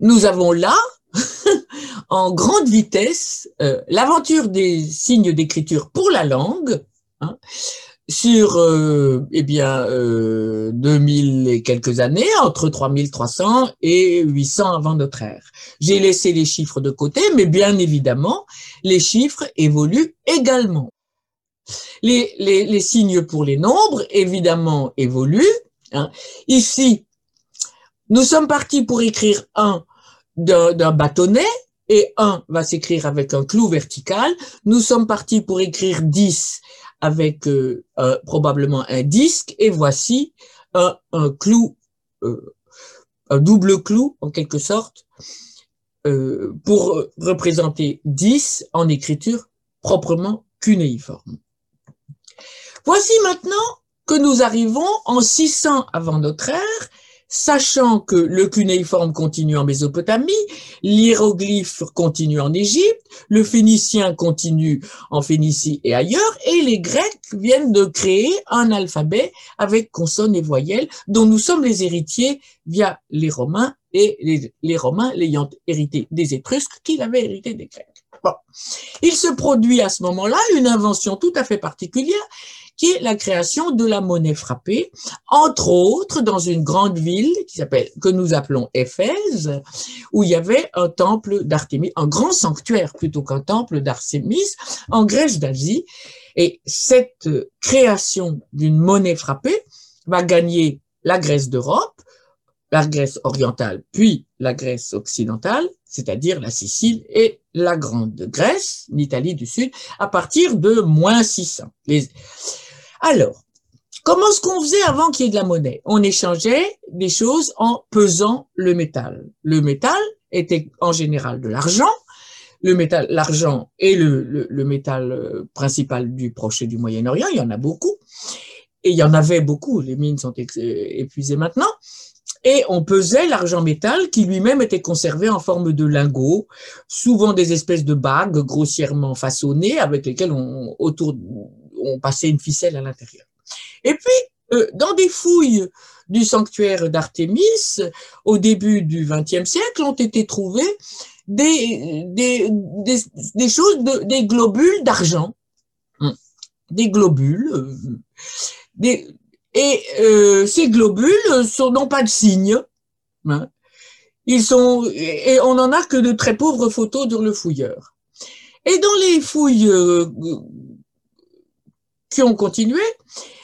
nous avons là, <laughs> en grande vitesse, euh, l'aventure des signes d'écriture pour la langue, hein, sur euh, eh bien euh, 2000 et quelques années, entre 3300 et 800 avant notre ère. J'ai laissé les chiffres de côté, mais bien évidemment, les chiffres évoluent également. Les, signes pour les nombres, évidemment, évoluent. Hein. Ici, nous sommes partis pour écrire un d'un bâtonnet et un va s'écrire avec un clou vertical. Nous sommes partis pour écrire 10 avec euh, probablement un disque et voici un, un clou, euh, un double clou en quelque sorte euh, pour représenter 10 en écriture proprement cunéiforme. Voici maintenant que nous arrivons en 600 avant notre ère sachant que le cunéiforme continue en Mésopotamie, l'hiéroglyphe continue en Égypte, le phénicien continue en Phénicie et ailleurs, et les Grecs viennent de créer un alphabet avec consonnes et voyelles dont nous sommes les héritiers via les Romains et les, Romains l'ayant hérité des Étrusques qui l'avaient hérité des Grecs. Bon. Il se produit à ce moment-là une invention tout à fait particulière qui est la création de la monnaie frappée, entre autres dans une grande ville qui s'appelle, que nous appelons Éphèse, où il y avait un temple d'Artémis, un grand sanctuaire plutôt qu'un temple d'Artémis en Grèce d'Asie. Et cette création d'une monnaie frappée va gagner la Grèce d'Europe, la Grèce orientale, puis la Grèce occidentale, c'est-à-dire la Sicile et la Grande Grèce, l'Italie du Sud, à partir de moins 600. Les... Alors, comment est-ce qu'on faisait avant qu'il y ait de la monnaie? On échangeait des choses en pesant le métal. Le métal était en général de l'argent. Le métal, l'argent est le, le, métal euh, principal du Proche et du Moyen-Orient. Il y en a beaucoup. Et il y en avait beaucoup. Les mines sont épuisées maintenant. Et on pesait l'argent métal qui lui-même était conservé en forme de lingots, souvent des espèces de bagues grossièrement façonnées avec lesquelles on, passait une ficelle à l'intérieur. Et puis, euh, dans des fouilles du sanctuaire d'Artémis, au début du XXe siècle, ont été trouvées des, des, des, choses, de, des globules d'argent. Hum. Des globules. Euh, et euh, ces globules n'ont pas de signe. Hein. Ils sont, et on n'en a que de très pauvres photos dans le fouilleur. Et dans les fouilles qui ont continué,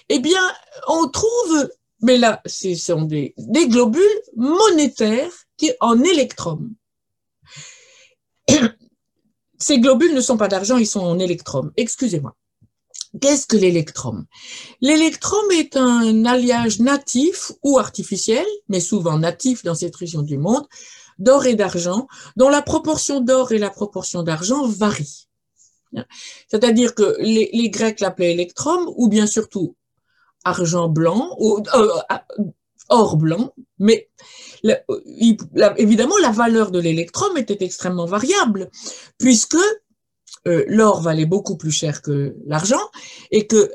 eh bien, on trouve, mais là, ce sont des, des globules monétaires qui, en électrum. <coughs> Ces globules ne sont pas d'argent, ils sont en électrum. Excusez-moi. Qu'est-ce que l'électrum L'électrum est un alliage natif ou artificiel, mais souvent natif dans cette région du monde, d'or et d'argent, dont la proportion d'or et la proportion d'argent varient. C'est-à-dire que les, Grecs l'appelaient électrum ou bien surtout argent blanc euh, or blanc Mais évidemment, la valeur de l'électrum était extrêmement variable, puisque euh, l'or valait beaucoup plus cher que l'argent et que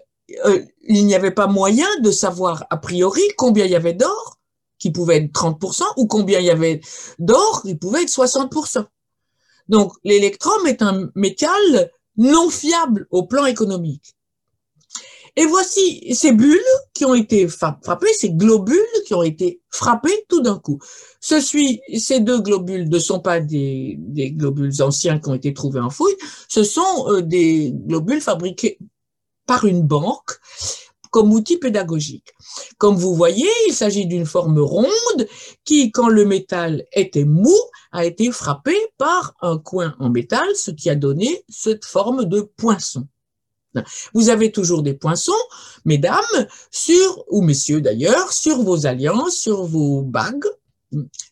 euh, il n'y avait pas moyen de savoir a priori combien il y avait d'or, qui pouvait être 30%, ou combien il y avait d'or, qui pouvait être 60%. Donc, l'électrum est un métal non fiable au plan économique. Et voici ces bulles qui ont été frappées, ces globules qui ont été frappés tout d'un coup. ces deux globules ne sont pas des, globules anciens qui ont été trouvés en fouille, ce sont euh, des globules fabriqués par une banque comme outil pédagogique. Comme vous voyez, il s'agit d'une forme ronde qui, quand le métal était mou, a été frappé par un coin en métal, ce qui a donné cette forme de poinçon. Vous avez toujours des poinçons, mesdames, sur, ou messieurs d'ailleurs, sur vos alliances, sur vos bagues.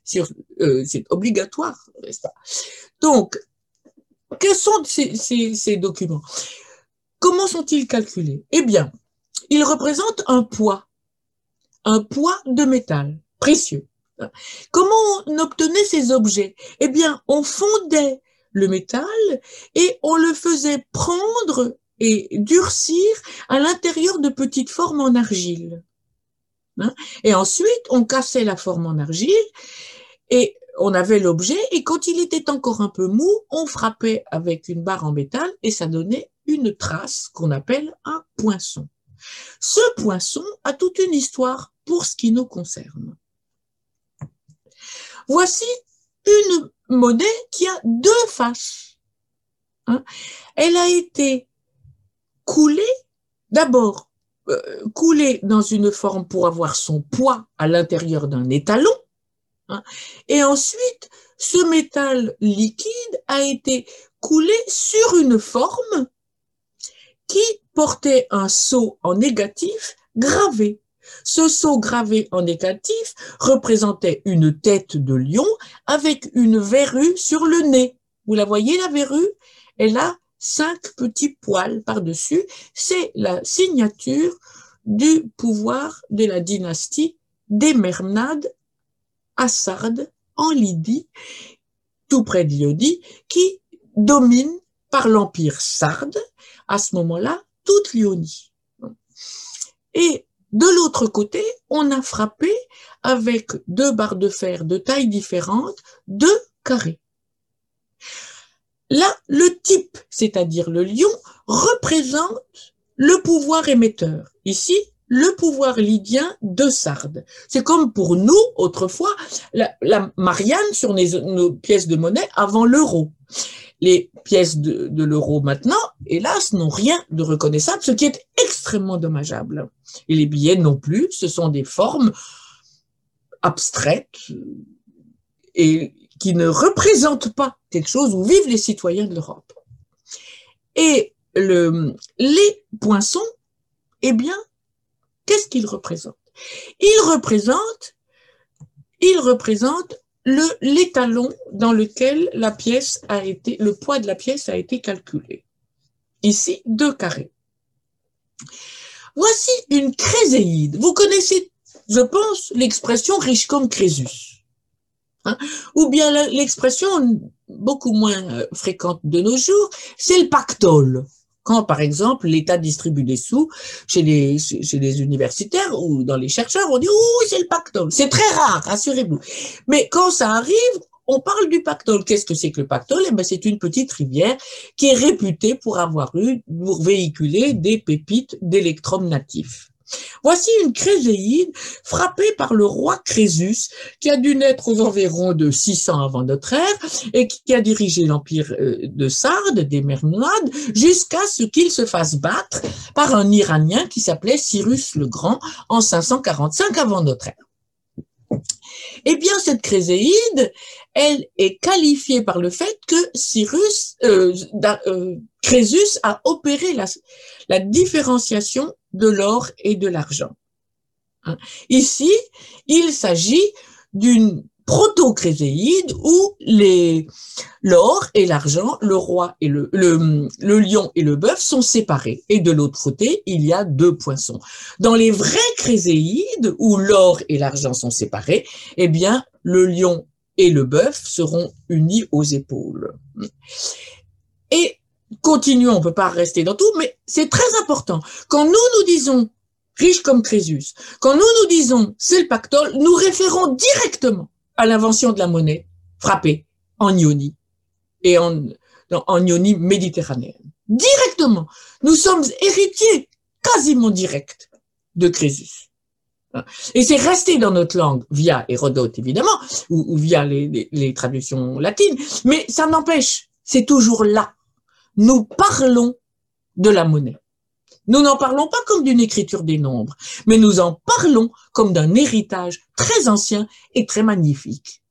Sur, euh, c'est obligatoire, n'est-ce pas? Donc, quels sont ces, ces documents? Comment sont-ils calculés? Eh bien, ils représentent un poids, un poids de métal précieux. Comment on obtenait ces objets? Eh bien, on fondait le métal et on le faisait prendre et durcir à l'intérieur de petites formes en argile. Hein? et ensuite, on cassait la forme en argile et on avait l'objet et quand il était encore un peu mou, on frappait avec une barre en métal et ça donnait une trace qu'on appelle un poinçon. Ce poinçon a toute une histoire pour ce qui nous concerne. Voici une monnaie qui a deux faces. Hein. Elle a été coulée, d'abord euh, coulée dans une forme pour avoir son poids à l'intérieur d'un étalon, hein. et ensuite ce métal liquide a été coulé sur une forme qui portait un sceau en négatif gravé. Ce sceau gravé en négatif représentait une tête de lion avec une verrue sur le nez. Vous la voyez, la verrue? Elle a cinq petits poils par-dessus. C'est la signature du pouvoir de la dynastie des Mernades à Sardes, en Lydie, tout près d'Iodie, qui domine par l'empire sarde, à ce moment-là, toute l'Ionie. Et de l'autre côté, on a frappé avec deux barres de fer de taille différente, deux carrés. Là, le type, c'est-à-dire le lion, représente le pouvoir émetteur. Ici, le pouvoir lydien de Sardes. C'est comme pour nous, autrefois, la, Marianne sur nos pièces de monnaie avant l'euro. Les pièces de, l'euro maintenant, hélas, n'ont rien de reconnaissable, ce qui est extrêmement dommageable. Et les billets non plus, ce sont des formes abstraites et qui ne représentent pas quelque chose où vivent les citoyens de l'Europe. Et le, les poinçons, eh bien, qu'est-ce qu'ils représentent? Ils représentent, ils représentent l'étalon dans lequel la pièce a été, le poids de la pièce a été calculé. Ici, deux carrés. Voici une créséide. Vous connaissez, je pense, l'expression riche comme Crésus. Hein? Ou bien l'expression beaucoup moins euh, fréquente de nos jours, c'est le pactole quand, par exemple, l'État distribue des sous chez les, universitaires ou dans les chercheurs, on dit, ouh, c'est le pactole. C'est très rare, rassurez-vous. Mais quand ça arrive, on parle du pactole. Qu'est-ce que c'est que le pactole? Eh ben, C'est une petite rivière qui est réputée pour avoir eu, pour véhiculer des pépites d'électrum natifs. Voici une chryséide frappée par le roi Crésus, qui a dû naître aux environs de 600 avant notre ère et qui a dirigé l'empire euh, de Sardes, des Mernades, jusqu'à ce qu'il se fasse battre par un Iranien qui s'appelait Cyrus le Grand en 545 avant notre ère. Eh bien, cette chryséide, elle est qualifiée par le fait que Cyrus, euh, euh, Crésus a opéré la, différenciation de l'or et de l'argent. Hein. Ici, il s'agit d'une proto-créséide où l'or et l'argent, le roi et le, lion et le bœuf sont séparés. Et de l'autre côté, il y a deux poissons. Dans les vrais créséides où l'or et l'argent sont séparés, eh bien, le lion et le bœuf seront unis aux épaules. Et continuons, on peut pas rester dans tout, mais c'est très important. Quand nous nous disons riche comme Crésus, quand nous nous disons c'est le pactole, nous référons directement à l'invention de la monnaie frappée en ionie et en, en ionie méditerranéenne. Directement. Nous sommes héritiers quasiment directs de Crésus. Et c'est resté dans notre langue via Hérodote, évidemment, ou, via les, traductions latines, mais ça n'empêche, c'est toujours là. Nous parlons de la monnaie. Nous n'en parlons pas comme d'une écriture des nombres, mais nous en parlons comme d'un héritage très ancien et très magnifique.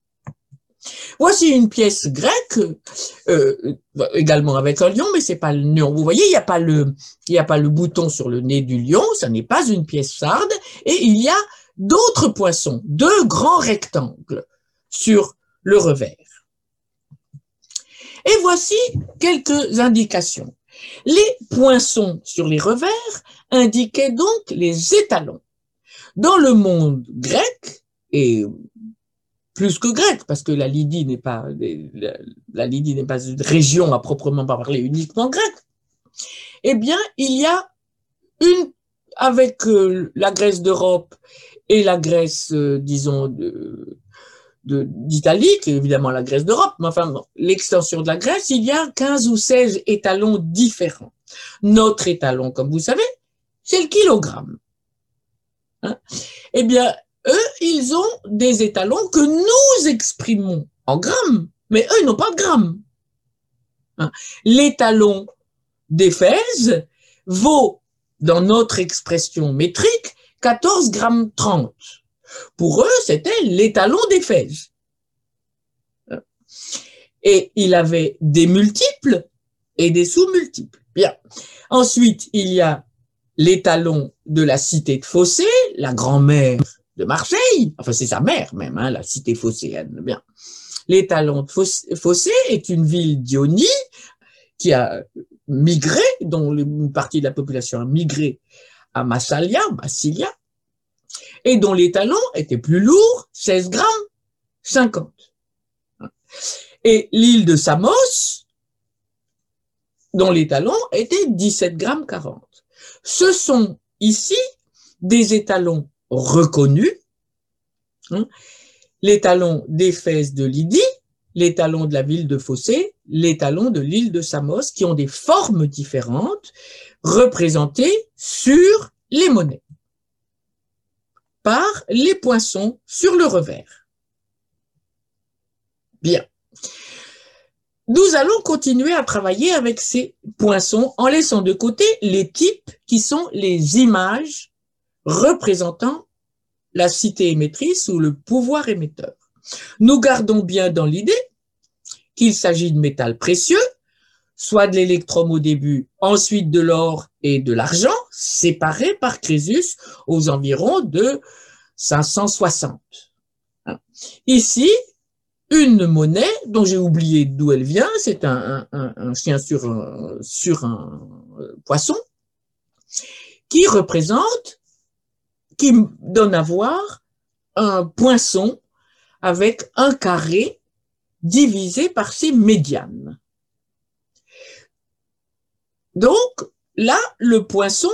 Voici une pièce grecque, euh, également avec un lion, mais c'est pas le lion. Vous voyez, il n'y a pas le, il y a pas le bouton sur le nez du lion. Ça n'est pas une pièce sarde. Et il y a d'autres poissons, deux grands rectangles sur le revers. Et voici quelques indications. Les poinçons sur les revers indiquaient donc les étalons. Dans le monde grec, et plus que grec, parce que la Lydie n'est pas, la, Lydie n'est pas une région à proprement parler uniquement grecque, eh bien, il y a une, avec euh, la Grèce d'Europe et la Grèce, euh, disons, d'Italie, qui est évidemment la Grèce d'Europe, mais enfin, l'extension de la Grèce, il y a 15 ou 16 étalons différents. Notre étalon, comme vous savez, c'est le kilogramme. Hein? Eh bien, eux, ils ont des étalons que nous exprimons en grammes, mais eux, ils n'ont pas de grammes. Hein L'étalon d'Éphèse vaut, dans notre expression métrique, 14 grammes 30. Pour eux, c'était l'étalon d'Éphèse. Et il avait des multiples et des sous-multiples. Bien. Ensuite, il y a l'étalon de la cité de Fossé, la grand-mère de Marseille. Enfin, c'est sa mère même, hein, la cité phocéenne. Bien. L'étalon de Fossé est une ville d'Ionie qui a migré, dont une partie de la population a migré à Massalia, Massilia, et dont les talons étaient plus lourds, 16 grammes 50. Et l'île de Samos, dont les talons étaient 17 grammes 40. Ce sont ici des étalons reconnus, hein, les talons d'Éphèse de Lydie, les talons de la ville de Fossé, les talons de l'île de Samos, qui ont des formes différentes représentées sur les monnaies par les poinçons sur le revers. Bien. Nous allons continuer à travailler avec ces poinçons en laissant de côté les types qui sont les images représentant la cité émettrice ou le pouvoir émetteur. Nous gardons bien dans l'idée qu'il s'agit de métal précieux, soit de l'électrum au début, ensuite de l'or et de l'argent, séparés par Crésus aux environs de 560. Hein. Ici, une monnaie dont j'ai oublié d'où elle vient, c'est un, chien sur un, sur un euh, poisson, qui représente, qui donne à voir un poinçon avec un carré divisé par ses médianes. Donc, là, le poinçon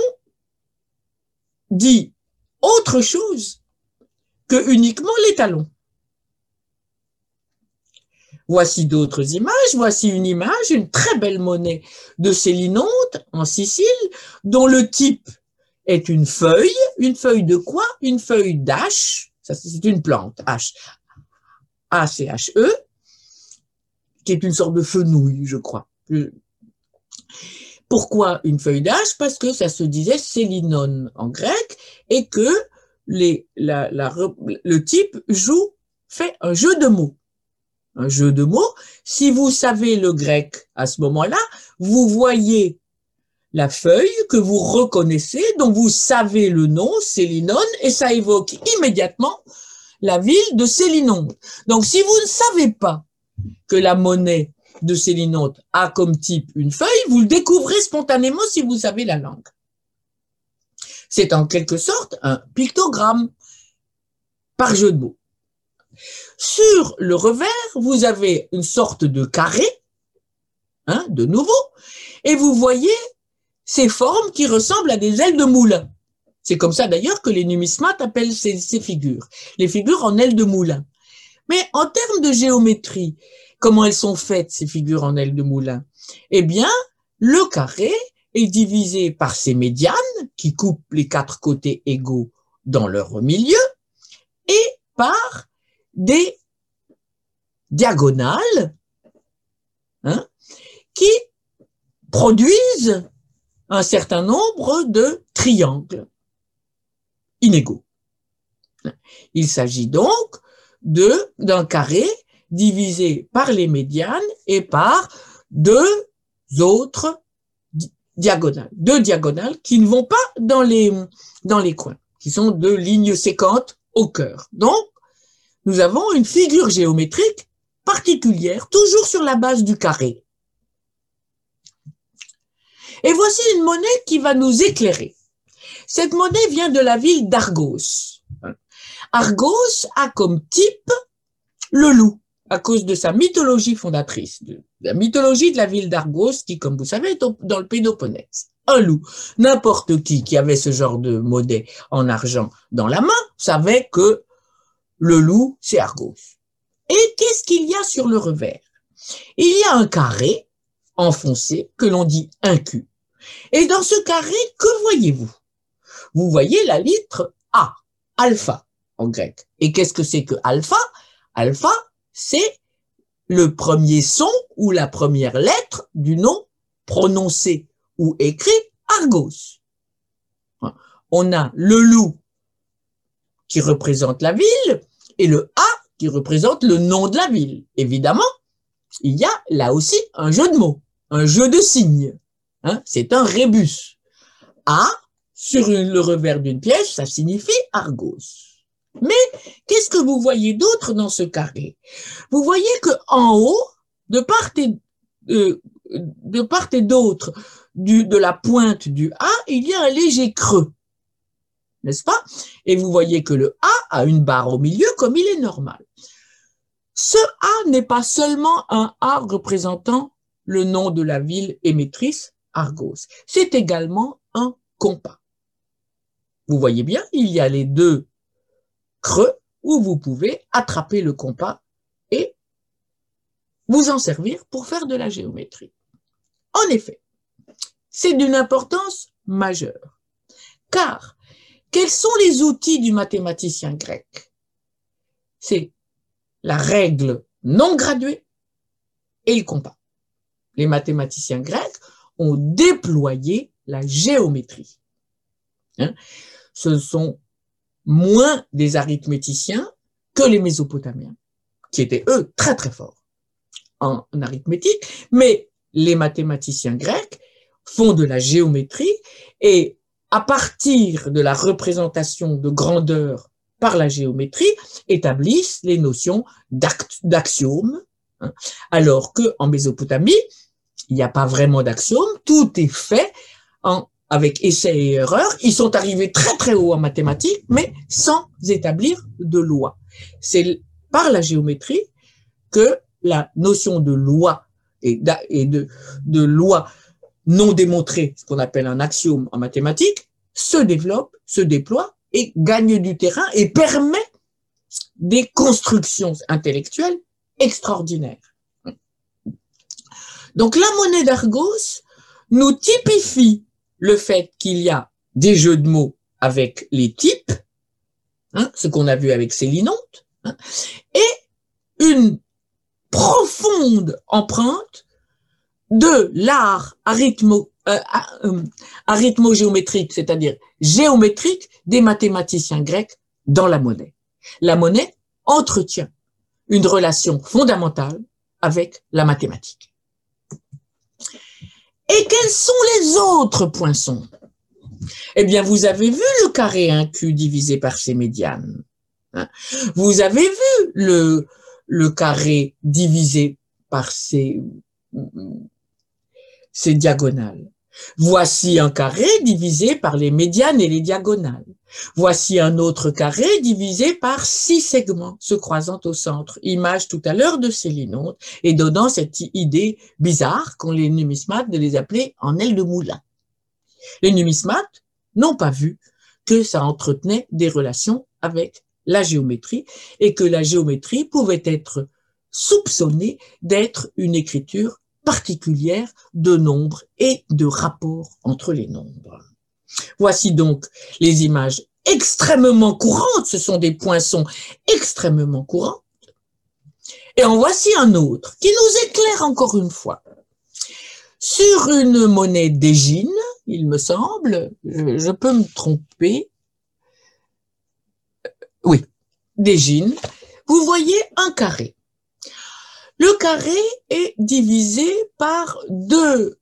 dit autre chose que uniquement les talons. Voici d'autres images. Voici une image, une très belle monnaie de Célinonte en Sicile, dont le type est une feuille. Une feuille de quoi? Une feuille d'H. Ça, c'est une plante. H. A-C-H-E. Qui est une sorte de fenouil, je crois. Pourquoi une feuille d'âge Parce que ça se disait sélinone en grec et que le type joue, fait un jeu de mots. Un jeu de mots. Si vous savez le grec à ce moment-là, vous voyez la feuille que vous reconnaissez, dont vous savez le nom, sélinone, et ça évoque immédiatement la ville de Célinonte. Donc, si vous ne savez pas que la monnaie de Célinonte a comme type une feuille, vous le découvrez spontanément si vous savez la langue. C'est en quelque sorte un pictogramme par jeu de mots. Sur le revers, vous avez une sorte de carré, hein, de nouveau, et vous voyez ces formes qui ressemblent à des ailes de moulin. C'est comme ça d'ailleurs que les numismates appellent ces, figures, les figures en ailes de moulin. Mais en termes de géométrie, comment elles sont faites, ces figures en ailes de moulin Eh bien, le carré est divisé par ses médianes, qui coupent les quatre côtés égaux dans leur milieu, et par des diagonales hein, qui produisent un certain nombre de triangles inégaux. Il s'agit donc d'un carré divisé par les médianes et par deux autres diagonales, deux diagonales qui ne vont pas dans les dans les coins, qui sont deux lignes séquentes au cœur. Donc nous avons une figure géométrique particulière, toujours sur la base du carré. Et voici une monnaie qui va nous éclairer. Cette monnaie vient de la ville d'Argos. Argos a comme type le loup, à cause de sa mythologie fondatrice, la mythologie de la ville d'Argos, qui, comme vous savez, est dans le Péloponnèse. Un loup. N'importe qui qui avait ce genre de monnaie en argent dans la main savait que le loup, c'est Argos. Et qu'est-ce qu'il y a sur le revers? Il y a un carré enfoncé que l'on dit un cul. Et dans ce carré, que voyez-vous? Vous voyez la lettre A, alpha en grec. Et qu'est-ce que c'est que alpha? Alpha, c'est le premier son ou la première lettre du nom prononcé ou écrit Argos. On a le loup qui représente la ville et le A qui représente le nom de la ville. Évidemment, il y a là aussi un jeu de mots, un jeu de signes. Hein, c'est un rébus. A, sur le revers d'une pièce, ça signifie Argos. Mais qu'est-ce que vous voyez d'autre dans ce carré? Vous voyez que en haut, de part et euh, de part et d'autre de la pointe du A, il y a un léger creux, n'est-ce pas? Et vous voyez que le A a une barre au milieu comme il est normal. Ce A n'est pas seulement un A représentant le nom de la ville émettrice, Argos. C'est également un compas. Vous voyez bien, il y a les deux creux où vous pouvez attraper le compas et vous en servir pour faire de la géométrie. En effet, c'est d'une importance majeure, car quels sont les outils du mathématicien grec? C'est la règle non graduée et le compas. Les mathématiciens grecs ont déployé la géométrie. Hein? Ce sont moins des arithméticiens que les Mésopotamiens, qui étaient eux très très forts en, arithmétique, mais les mathématiciens grecs font de la géométrie et à partir de la représentation de grandeur par la géométrie, établissent les notions d'axiomes, hein, alors que en Mésopotamie, il n'y a pas vraiment d'axiome, tout est fait avec essai et erreur. Ils sont arrivés très très haut en mathématiques, mais sans établir de loi. C'est par la géométrie que la notion de loi et, de, de loi non démontrée, ce qu'on appelle un axiome en mathématiques, se développe, se déploie et gagne du terrain et permet des constructions intellectuelles extraordinaires. Donc la monnaie d'Argos nous typifie le fait qu'il y a des jeux de mots avec les types, hein, ce qu'on a vu avec Célinonte, hein, et une profonde empreinte de l'art arithmo, euh, euh, arithmo-géométrique, c'est-à-dire géométrique des mathématiciens grecs dans la monnaie. La monnaie entretient une relation fondamentale avec la mathématique. Et quels sont les autres poinçons? Eh bien, vous avez vu le carré 1Q divisé par ses médianes. Hein? Vous avez vu le, carré divisé par ces, ces diagonales. Voici un carré divisé par les médianes et les diagonales. Voici un autre carré divisé par six segments se croisant au centre. Image tout à l'heure de Célinonte et donnant cette idée bizarre qu'ont les numismates de les appeler en aile de moulin. Les numismates n'ont pas vu que ça entretenait des relations avec la géométrie et que la géométrie pouvait être soupçonnée d'être une écriture particulière de nombres et de rapports entre les nombres. Voici donc les images extrêmement courantes, ce sont des poinçons extrêmement courants. Et en voici un autre qui nous éclaire encore une fois. Sur une monnaie d'égine, il me semble, je, peux me tromper, oui, d'égine, vous voyez un carré. Le carré est divisé par deux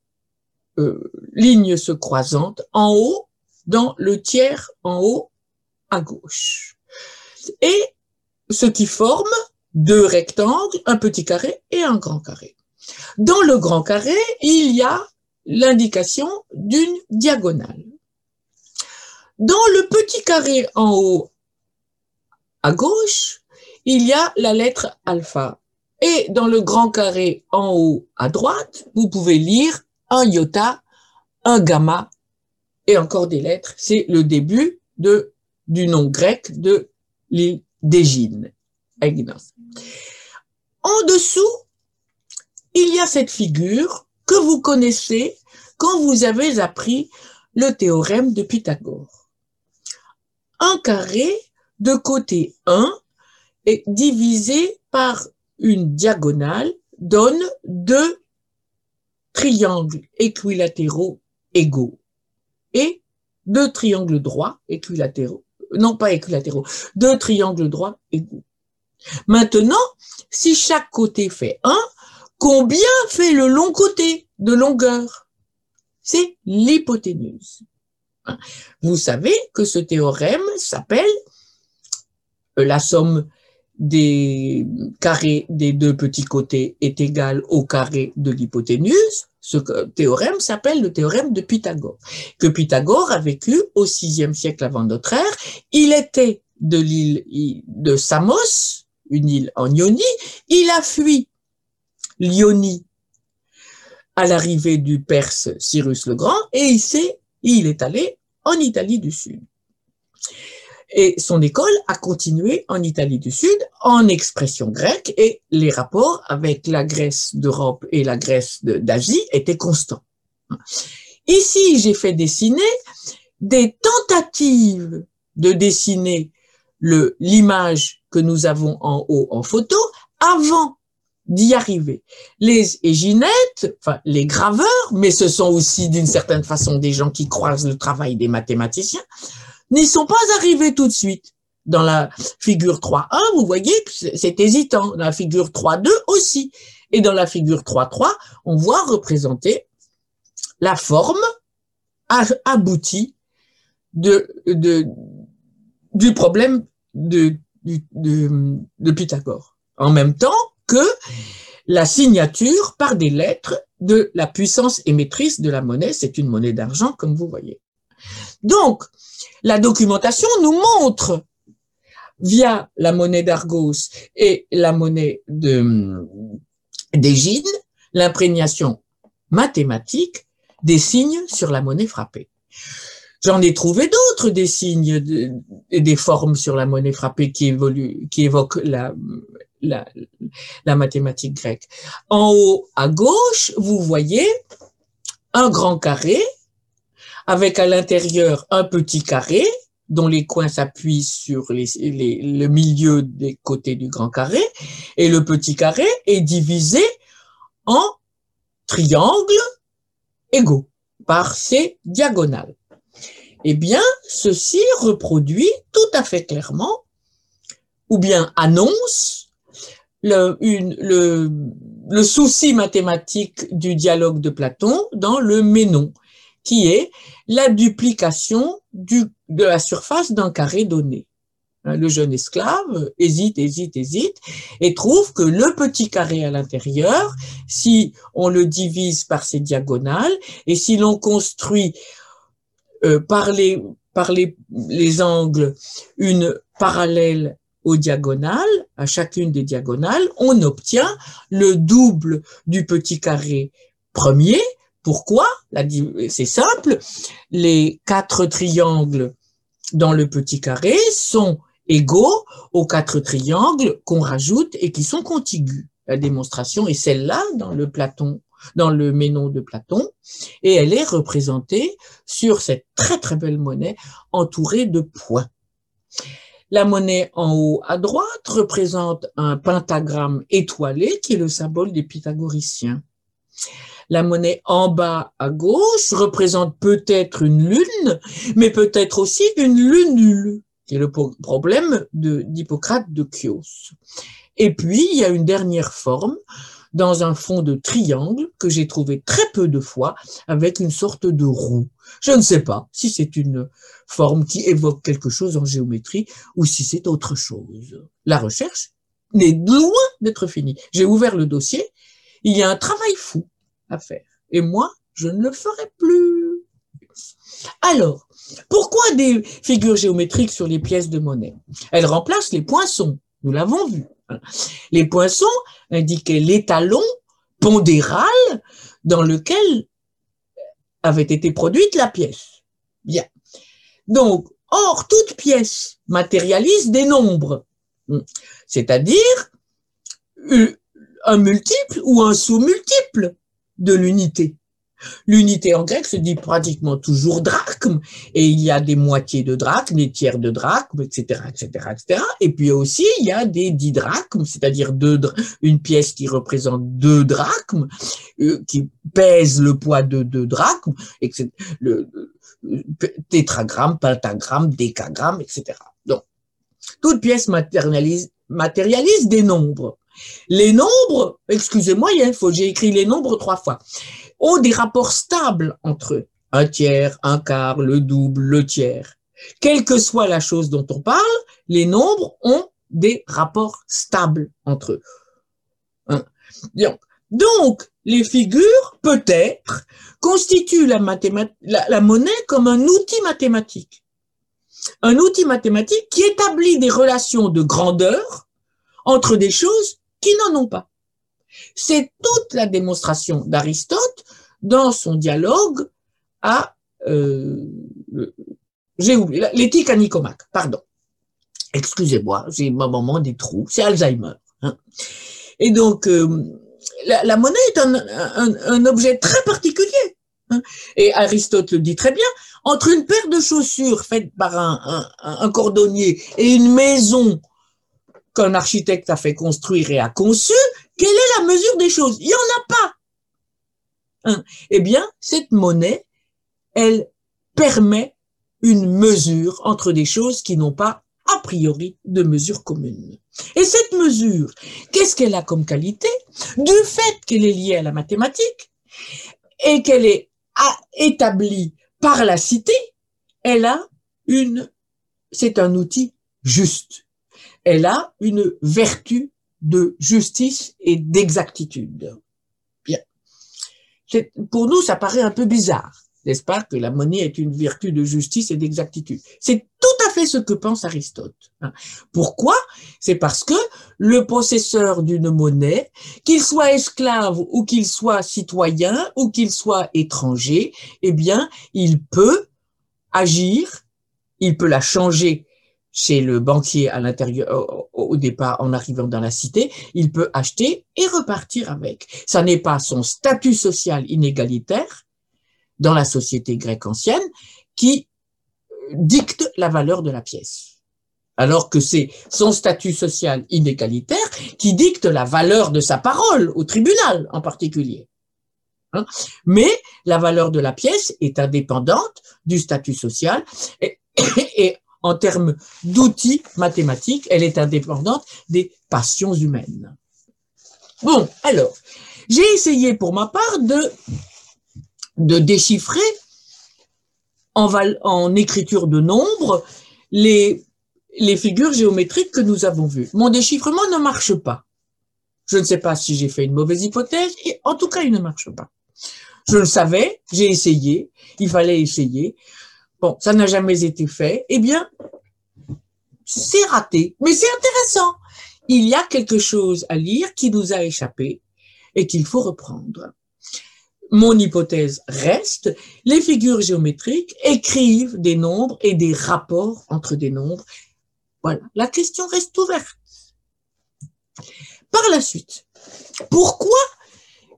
euh, lignes se croisantes en haut, dans le tiers en haut à gauche. Et ce qui forme deux rectangles, un petit carré et un grand carré. Dans le grand carré, il y a l'indication d'une diagonale. Dans le petit carré en haut à gauche, il y a la lettre alpha. Et dans le grand carré en haut à droite, vous pouvez lire un iota, un gamma et encore des lettres. C'est le début du nom grec de l'île d'Égine. En dessous, il y a cette figure que vous connaissez quand vous avez appris le théorème de Pythagore. Un carré de côté 1 est divisé par une diagonale donne deux triangles équilatéraux égaux et deux triangles droits équilatéraux, non pas équilatéraux, deux triangles droits égaux. Maintenant, si chaque côté fait 1, combien fait le long côté de longueur? C'est l'hypoténuse. Vous savez que ce théorème s'appelle euh, la somme des carrés des deux petits côtés est égal au carré de l'hypoténuse, ce théorème s'appelle le théorème de Pythagore, que Pythagore a vécu au VIe siècle avant notre ère. Il était de l'île de Samos, une île en Ionie. Il a fui l'Ionie à l'arrivée du Perse Cyrus le Grand et il, il est allé en Italie du Sud. Et son école a continué en Italie du Sud en expression grecque et les rapports avec la Grèce d'Europe et la Grèce d'Asie étaient constants. Ici, j'ai fait dessiner des tentatives de dessiner l'image que nous avons en haut en photo avant d'y arriver. Les éginettes, enfin les graveurs, mais ce sont aussi d'une certaine façon des gens qui croisent le travail des mathématiciens, n'y sont pas arrivés tout de suite. Dans la figure 3.1, vous voyez c'est hésitant. Dans la figure 3.2 aussi. Et dans la figure 3.3, on voit représenter la forme aboutie de, de, du problème de, de, de Pythagore. En même temps que la signature par des lettres de la puissance émettrice de la monnaie. C'est une monnaie d'argent, comme vous voyez. Donc, la documentation nous montre via la monnaie d'Argos et la monnaie d'Égine l'imprégnation mathématique des signes sur la monnaie frappée. J'en ai trouvé d'autres des signes et des formes sur la monnaie frappée qui évoquent la mathématique grecque. En haut à gauche, vous voyez un grand carré avec à l'intérieur un petit carré dont les coins s'appuient sur le milieu des côtés du grand carré, et le petit carré est divisé en triangles égaux par ses diagonales. Eh bien, ceci reproduit tout à fait clairement, ou bien annonce, le, le souci mathématique du dialogue de Platon dans le Ménon qui est la duplication du, de la surface d'un carré donné. hein, le jeune esclave, hésite, hésite, hésite, et trouve que le petit carré à l'intérieur, si on le divise par ses diagonales, et si l'on construit euh, par, les, par les, les angles une parallèle aux diagonales, à chacune des diagonales, on obtient le double du petit carré premier. Pourquoi? C'est simple, les quatre triangles dans le petit carré sont égaux aux quatre triangles qu'on rajoute et qui sont contigus. La démonstration est celle-là dans le Platon, dans le Ménon de Platon, et elle est représentée sur cette très très belle monnaie entourée de points. La monnaie en haut à droite représente un pentagramme étoilé qui est le symbole des pythagoriciens. La monnaie en bas à gauche représente peut-être une lune, mais peut-être aussi une lunule, qui est le problème d'Hippocrate de Chios. Et puis, il y a une dernière forme dans un fond de triangle que j'ai trouvé très peu de fois avec une sorte de roue. Je ne sais pas si c'est une forme qui évoque quelque chose en géométrie ou si c'est autre chose. La recherche n'est loin d'être finie. J'ai ouvert le dossier. Il y a un travail fou à faire. Et moi, je ne le ferai plus. Alors, pourquoi des figures géométriques sur les pièces de monnaie? Elles remplacent les poinçons. Nous l'avons vu. Les poinçons indiquaient l'étalon pondéral dans lequel avait été produite la pièce. Bien. Donc, or, toute pièce matérialise des nombres, c'est-à-dire un multiple ou un sous-multiple de l'unité. L'unité en grec se dit pratiquement toujours drachme, et il y a des moitiés de drachme, des tiers de drachme, etc., etc., etc. Et puis aussi, il y a des dix drachmes, c'est-à-dire deux, une pièce qui représente deux drachmes, euh, qui pèse le poids de deux drachmes, etc. Le, tétragramme, pentagramme, décagramme, etc. Donc, toute pièce matérialise, matérialise des nombres. Les nombres, excusez-moi, il faut j'ai écrit les nombres trois fois ont des rapports stables entre eux. Un tiers, un quart, le double, le tiers. Quelle que soit la chose dont on parle, les nombres ont des rapports stables entre eux. Hein. Donc, les figures, peut-être, constituent la, la monnaie comme un outil mathématique. Un outil mathématique qui établit des relations de grandeur entre des choses qui n'en ont pas. C'est toute la démonstration d'Aristote dans son dialogue à euh, j'ai oublié l'éthique à Nicomaque, pardon. Excusez-moi, j'ai un moment des trous, c'est Alzheimer. Hein. Et donc euh, la, monnaie est un, objet très particulier. Hein. Et Aristote le dit très bien, entre une paire de chaussures faites par un cordonnier et une maison qu'un architecte a fait construire et a conçu, quelle est la mesure des choses? Il n'y en a pas. Hein? Eh bien, cette monnaie, elle permet une mesure entre des choses qui n'ont pas a priori de mesure commune. Et cette mesure, qu'est-ce qu'elle a comme qualité? Du fait qu'elle est liée à la mathématique et qu'elle est établie par la cité, elle a une, c'est un outil juste. Elle a une vertu de justice et d'exactitude. Bien. Pour nous, ça paraît un peu bizarre, n'est-ce pas, que la monnaie est une vertu de justice et d'exactitude. C'est tout à fait ce que pense Aristote. Hein. Pourquoi? C'est parce que le possesseur d'une monnaie, qu'il soit esclave ou qu'il soit citoyen ou qu'il soit étranger, eh bien, il peut agir, il peut la changer chez le banquier à l'intérieur, au départ, en arrivant dans la cité, il peut acheter et repartir avec. Ça n'est pas son statut social inégalitaire dans la société grecque ancienne qui dicte la valeur de la pièce. Alors que c'est son statut social inégalitaire qui dicte la valeur de sa parole au tribunal en particulier. Hein. Mais la valeur de la pièce est indépendante du statut social et <coughs> en termes d'outils mathématiques, elle est indépendante des passions humaines. Bon, alors, j'ai essayé pour ma part de, déchiffrer en, en écriture de nombres les, les figures géométriques que nous avons vues. Mon déchiffrement ne marche pas. Je ne sais pas si j'ai fait une mauvaise hypothèse, et en tout cas, il ne marche pas. Je le savais, j'ai essayé, il fallait essayer. Bon, ça n'a jamais été fait. Eh bien, c'est raté, mais c'est intéressant. Il y a quelque chose à lire qui nous a échappé et qu'il faut reprendre. Mon hypothèse reste, les figures géométriques écrivent des nombres et des rapports entre des nombres. Voilà, la question reste ouverte. Par la suite, pourquoi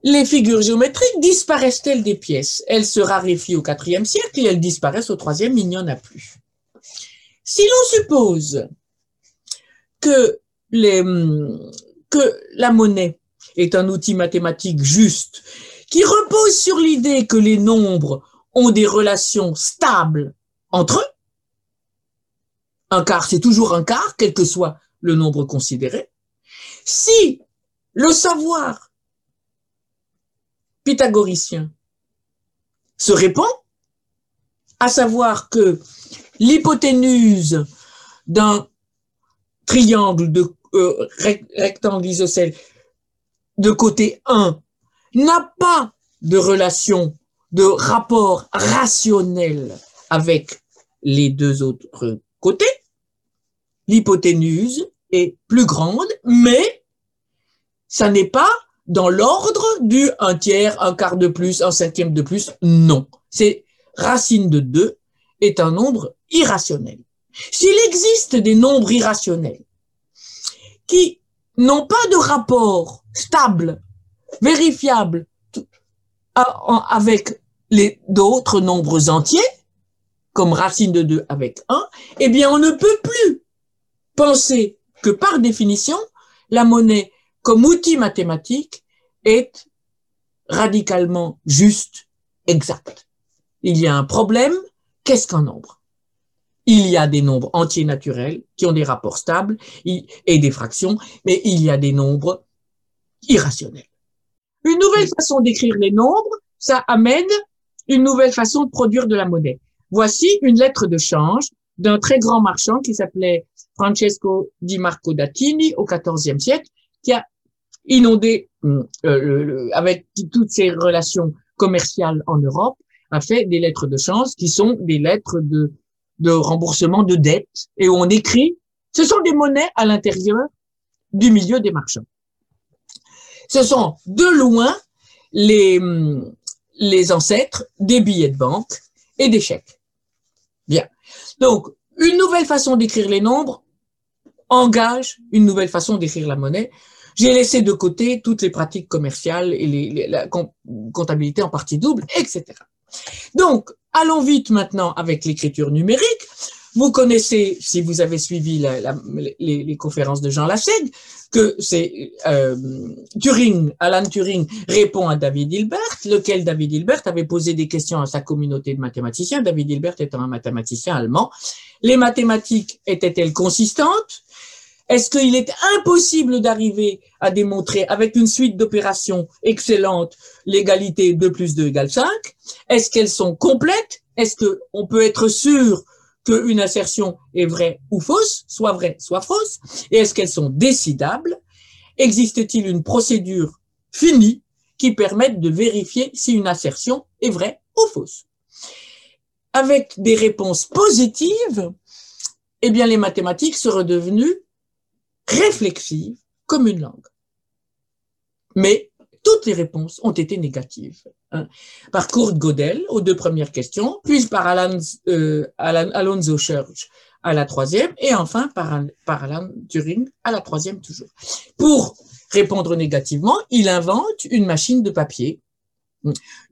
les figures géométriques disparaissent-elles des pièces? Elles se raréfient au IVe siècle et elles disparaissent au IIIe, il n'y en a plus. Si l'on suppose que, les, que la monnaie est un outil mathématique juste, qui repose sur l'idée que les nombres ont des relations stables entre eux, un quart, c'est toujours un quart, quel que soit le nombre considéré. Si le savoir pythagoricien se répand, à savoir que l'hypoténuse d'un triangle de euh, rectangle isocèle de côté 1 n'a pas de relation, de rapport rationnel avec les deux autres côtés, l'hypoténuse est plus grande, mais ça n'est pas dans l'ordre du un tiers, un quart de plus, un cinquième de plus. Non. C'est racine de 2 est un nombre irrationnel. S'il existe des nombres irrationnels qui n'ont pas de rapport stable, vérifiable avec les d'autres nombres entiers, comme racine de 2 avec 1, eh bien on ne peut plus penser que par définition, la monnaie comme outil mathématique est radicalement juste, exact. Il y a un problème, qu'est-ce qu'un nombre? Il y a des nombres entiers naturels qui ont des rapports stables et des fractions, mais il y a des nombres irrationnels. Une nouvelle façon d'écrire les nombres, ça amène une nouvelle façon de produire de la monnaie. Voici une lettre de change d'un très grand marchand qui s'appelait Francesco di Marco d'Attini au XIVe siècle, qui a inondé euh, avec toutes ses relations commerciales en Europe, a fait des lettres de change qui sont des lettres de, de remboursement de dettes et où on écrit, ce sont des monnaies à l'intérieur du milieu des marchands. Ce sont de loin les, les ancêtres des billets de banque et des chèques. Bien. Donc, une nouvelle façon d'écrire les nombres engage une nouvelle façon d'écrire la monnaie. J'ai laissé de côté toutes les pratiques commerciales et les, la comptabilité en partie double, etc. Donc, allons vite maintenant avec l'écriture numérique. Vous connaissez, si vous avez suivi les, conférences de Jean Lassègue, que c'est euh, Turing, Alan Turing répond à David Hilbert, lequel David Hilbert avait posé des questions à sa communauté de mathématiciens, David Hilbert étant un mathématicien allemand. Les mathématiques étaient-elles consistantes? Est-ce qu'il est impossible d'arriver à démontrer avec une suite d'opérations excellentes l'égalité 2 plus 2 égale 5 Est-ce qu'elles sont complètes? Est-ce qu'on peut être sûr qu'une assertion est vraie ou fausse, soit vraie, soit fausse, et est-ce qu'elles sont décidables? Existe-t-il une procédure finie qui permette de vérifier si une assertion est vraie ou fausse? Avec des réponses positives, eh bien les mathématiques seraient devenues réflexives comme une langue. Mais toutes les réponses ont été négatives. Hein. Par Kurt Gödel aux deux premières questions, puis par Alan, euh, Alonzo Church à la troisième, et enfin par, par Alan Turing à la troisième toujours. Pour répondre négativement, il invente une machine de papier,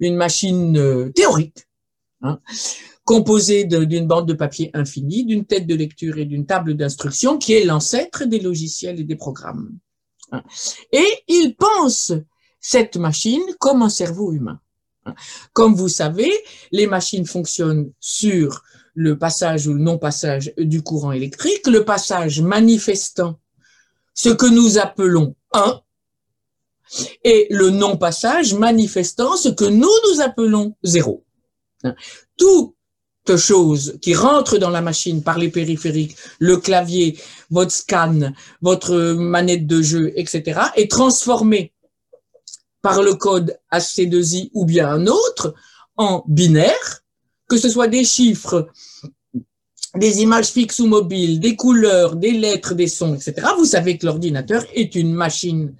une machine euh, théorique, hein, composée d'une bande de papier infinie, d'une tête de lecture et d'une table d'instruction qui est l'ancêtre des logiciels et des programmes. Et il pense cette machine comme un cerveau humain. Comme vous savez, les machines fonctionnent sur le passage ou le non-passage du courant électrique, le passage manifestant ce que nous appelons 1 et le non-passage manifestant ce que nous nous appelons 0. Tout chose qui rentre dans la machine par les périphériques, le clavier, votre scan, votre manette de jeu, etc., est transformée par le code HC2I ou bien un autre en binaire, que ce soit des chiffres, des images fixes ou mobiles, des couleurs, des lettres, des sons, etc., vous savez que l'ordinateur est une machine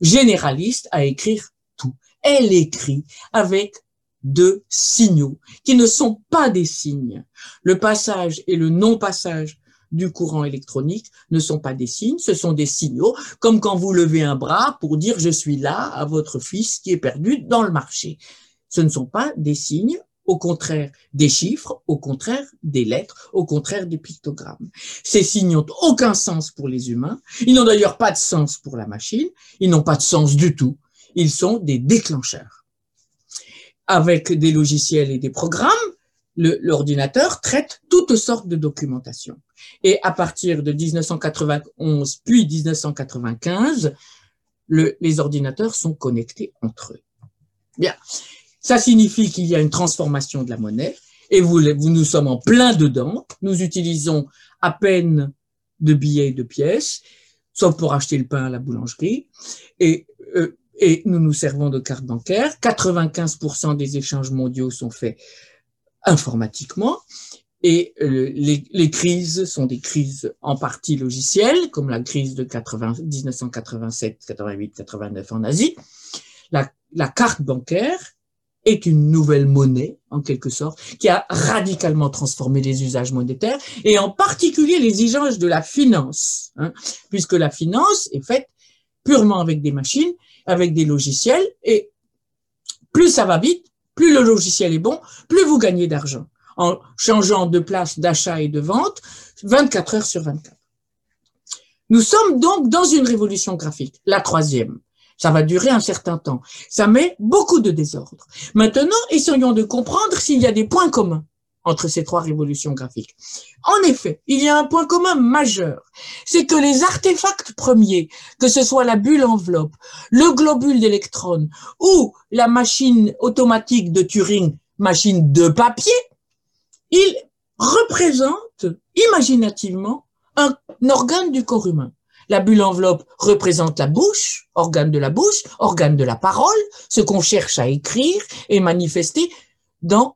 généraliste à écrire tout. Elle écrit avec de signaux qui ne sont pas des signes. Le passage et le non-passage du courant électronique ne sont pas des signes, ce sont des signaux, comme quand vous levez un bras pour dire je suis là à votre fils qui est perdu dans le marché. Ce ne sont pas des signes, au contraire des chiffres, au contraire des lettres, au contraire des pictogrammes. Ces signes n'ont aucun sens pour les humains, ils n'ont d'ailleurs pas de sens pour la machine, ils n'ont pas de sens du tout, ils sont des déclencheurs. Avec des logiciels et des programmes, l'ordinateur traite toutes sortes de documentation. Et à partir de 1991 puis 1995, le, les ordinateurs sont connectés entre eux. Bien, ça signifie qu'il y a une transformation de la monnaie et nous sommes en plein dedans. Nous utilisons à peine de billets et de pièces, sauf pour acheter le pain à la boulangerie. Et, euh, et nous nous servons de cartes bancaires. 95% des échanges mondiaux sont faits informatiquement. Et euh, les, crises sont des crises en partie logicielles, comme la crise de 80, 1987, 88, 89 en Asie. La, la carte bancaire est une nouvelle monnaie, en quelque sorte, qui a radicalement transformé les usages monétaires, et en particulier les usages de la finance, hein, puisque la finance est faite purement avec des machines, avec des logiciels, et plus ça va vite, plus le logiciel est bon, plus vous gagnez d'argent, en changeant de place d'achat et de vente 24 heures sur 24. Nous sommes donc dans une révolution graphique, la troisième. Ça va durer un certain temps. Ça met beaucoup de désordre. Maintenant, essayons de comprendre s'il y a des points communs entre ces trois révolutions graphiques. En effet, il y a un point commun majeur, c'est que les artefacts premiers, que ce soit la bulle enveloppe, le globule d'électrons ou la machine automatique de Turing, machine de papier, ils représentent imaginativement un organe du corps humain. La bulle enveloppe représente la bouche, organe de la bouche, organe de la parole, ce qu'on cherche à écrire et manifester dans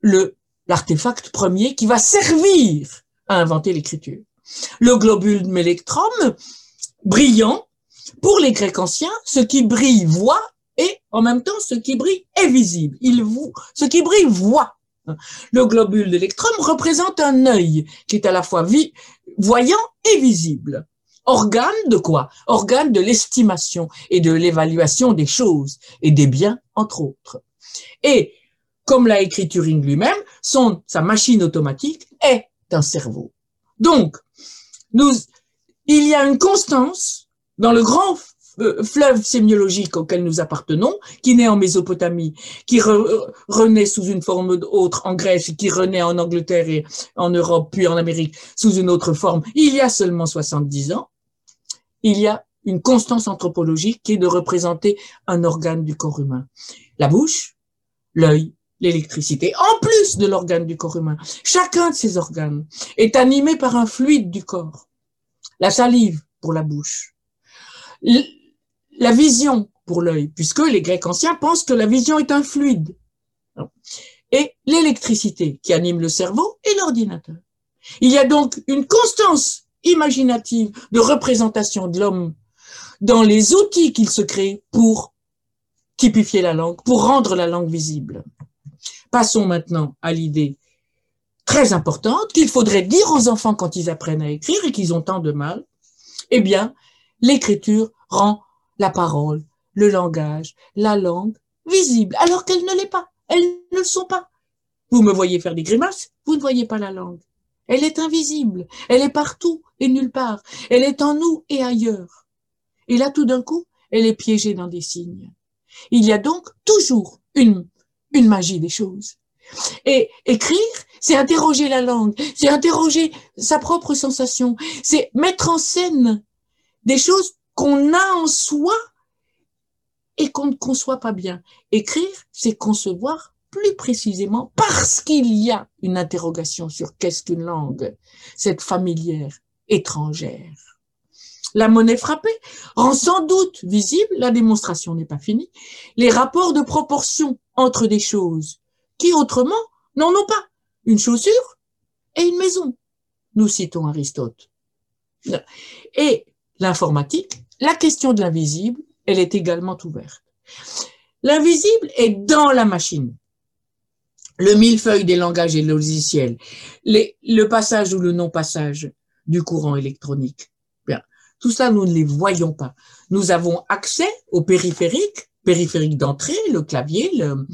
le l'artefact premier qui va servir à inventer l'écriture. Le globule d'électrum, brillant, pour les Grecs anciens, ce qui brille voit et en même temps ce qui brille est visible. Il voit, ce qui brille voit. Le globule d'électrum représente un œil qui est à la fois voyant et visible. Organe de quoi? Organe de l'estimation et de l'évaluation des choses et des biens, entre autres. Et, comme l'a écrit Turing lui-même, son, sa machine automatique est un cerveau. Donc, nous, il y a une constance dans le grand euh, fleuve sémiologique auquel nous appartenons, qui naît en Mésopotamie, qui renaît sous une forme autre en Grèce, qui renaît en Angleterre et en Europe, puis en Amérique sous une autre forme, il y a seulement 70 ans, il y a une constance anthropologique qui est de représenter un organe du corps humain. La bouche, l'œil, l'électricité, en plus de l'organe du corps humain. Chacun de ces organes est animé par un fluide du corps. La salive pour la bouche. La vision pour l'œil, puisque les Grecs anciens pensent que la vision est un fluide. Et l'électricité qui anime le cerveau et l'ordinateur. Il y a donc une constance imaginative de représentation de l'homme dans les outils qu'il se crée pour typifier la langue, pour rendre la langue visible. Passons maintenant à l'idée très importante qu'il faudrait dire aux enfants quand ils apprennent à écrire et qu'ils ont tant de mal. Eh bien, l'écriture rend la parole, le langage, la langue visible, alors qu'elle ne l'est pas. Elles ne le sont pas. Vous me voyez faire des grimaces, vous ne voyez pas la langue. Elle est invisible, elle est partout et nulle part, elle est en nous et ailleurs. Et là, tout d'un coup, elle est piégée dans des signes. Il y a donc toujours une, une magie des choses. Et écrire, c'est interroger la langue, c'est interroger sa propre sensation, c'est mettre en scène des choses qu'on a en soi et qu'on ne conçoit pas bien. Écrire, c'est concevoir plus précisément parce qu'il y a une interrogation sur qu'est-ce qu'une langue, cette familière étrangère. La monnaie frappée rend sans doute visible, la démonstration n'est pas finie, les rapports de proportion entre des choses qui autrement n'en ont pas. Une chaussure et une maison. Nous citons Aristote. Et l'informatique, la question de l'invisible, elle est également ouverte. L'invisible est dans la machine. Le millefeuille des langages et logiciels, le passage ou le non-passage du courant électronique. Tout ça, nous ne les voyons pas. Nous avons accès au périphérique, périphérique d'entrée, le clavier, le,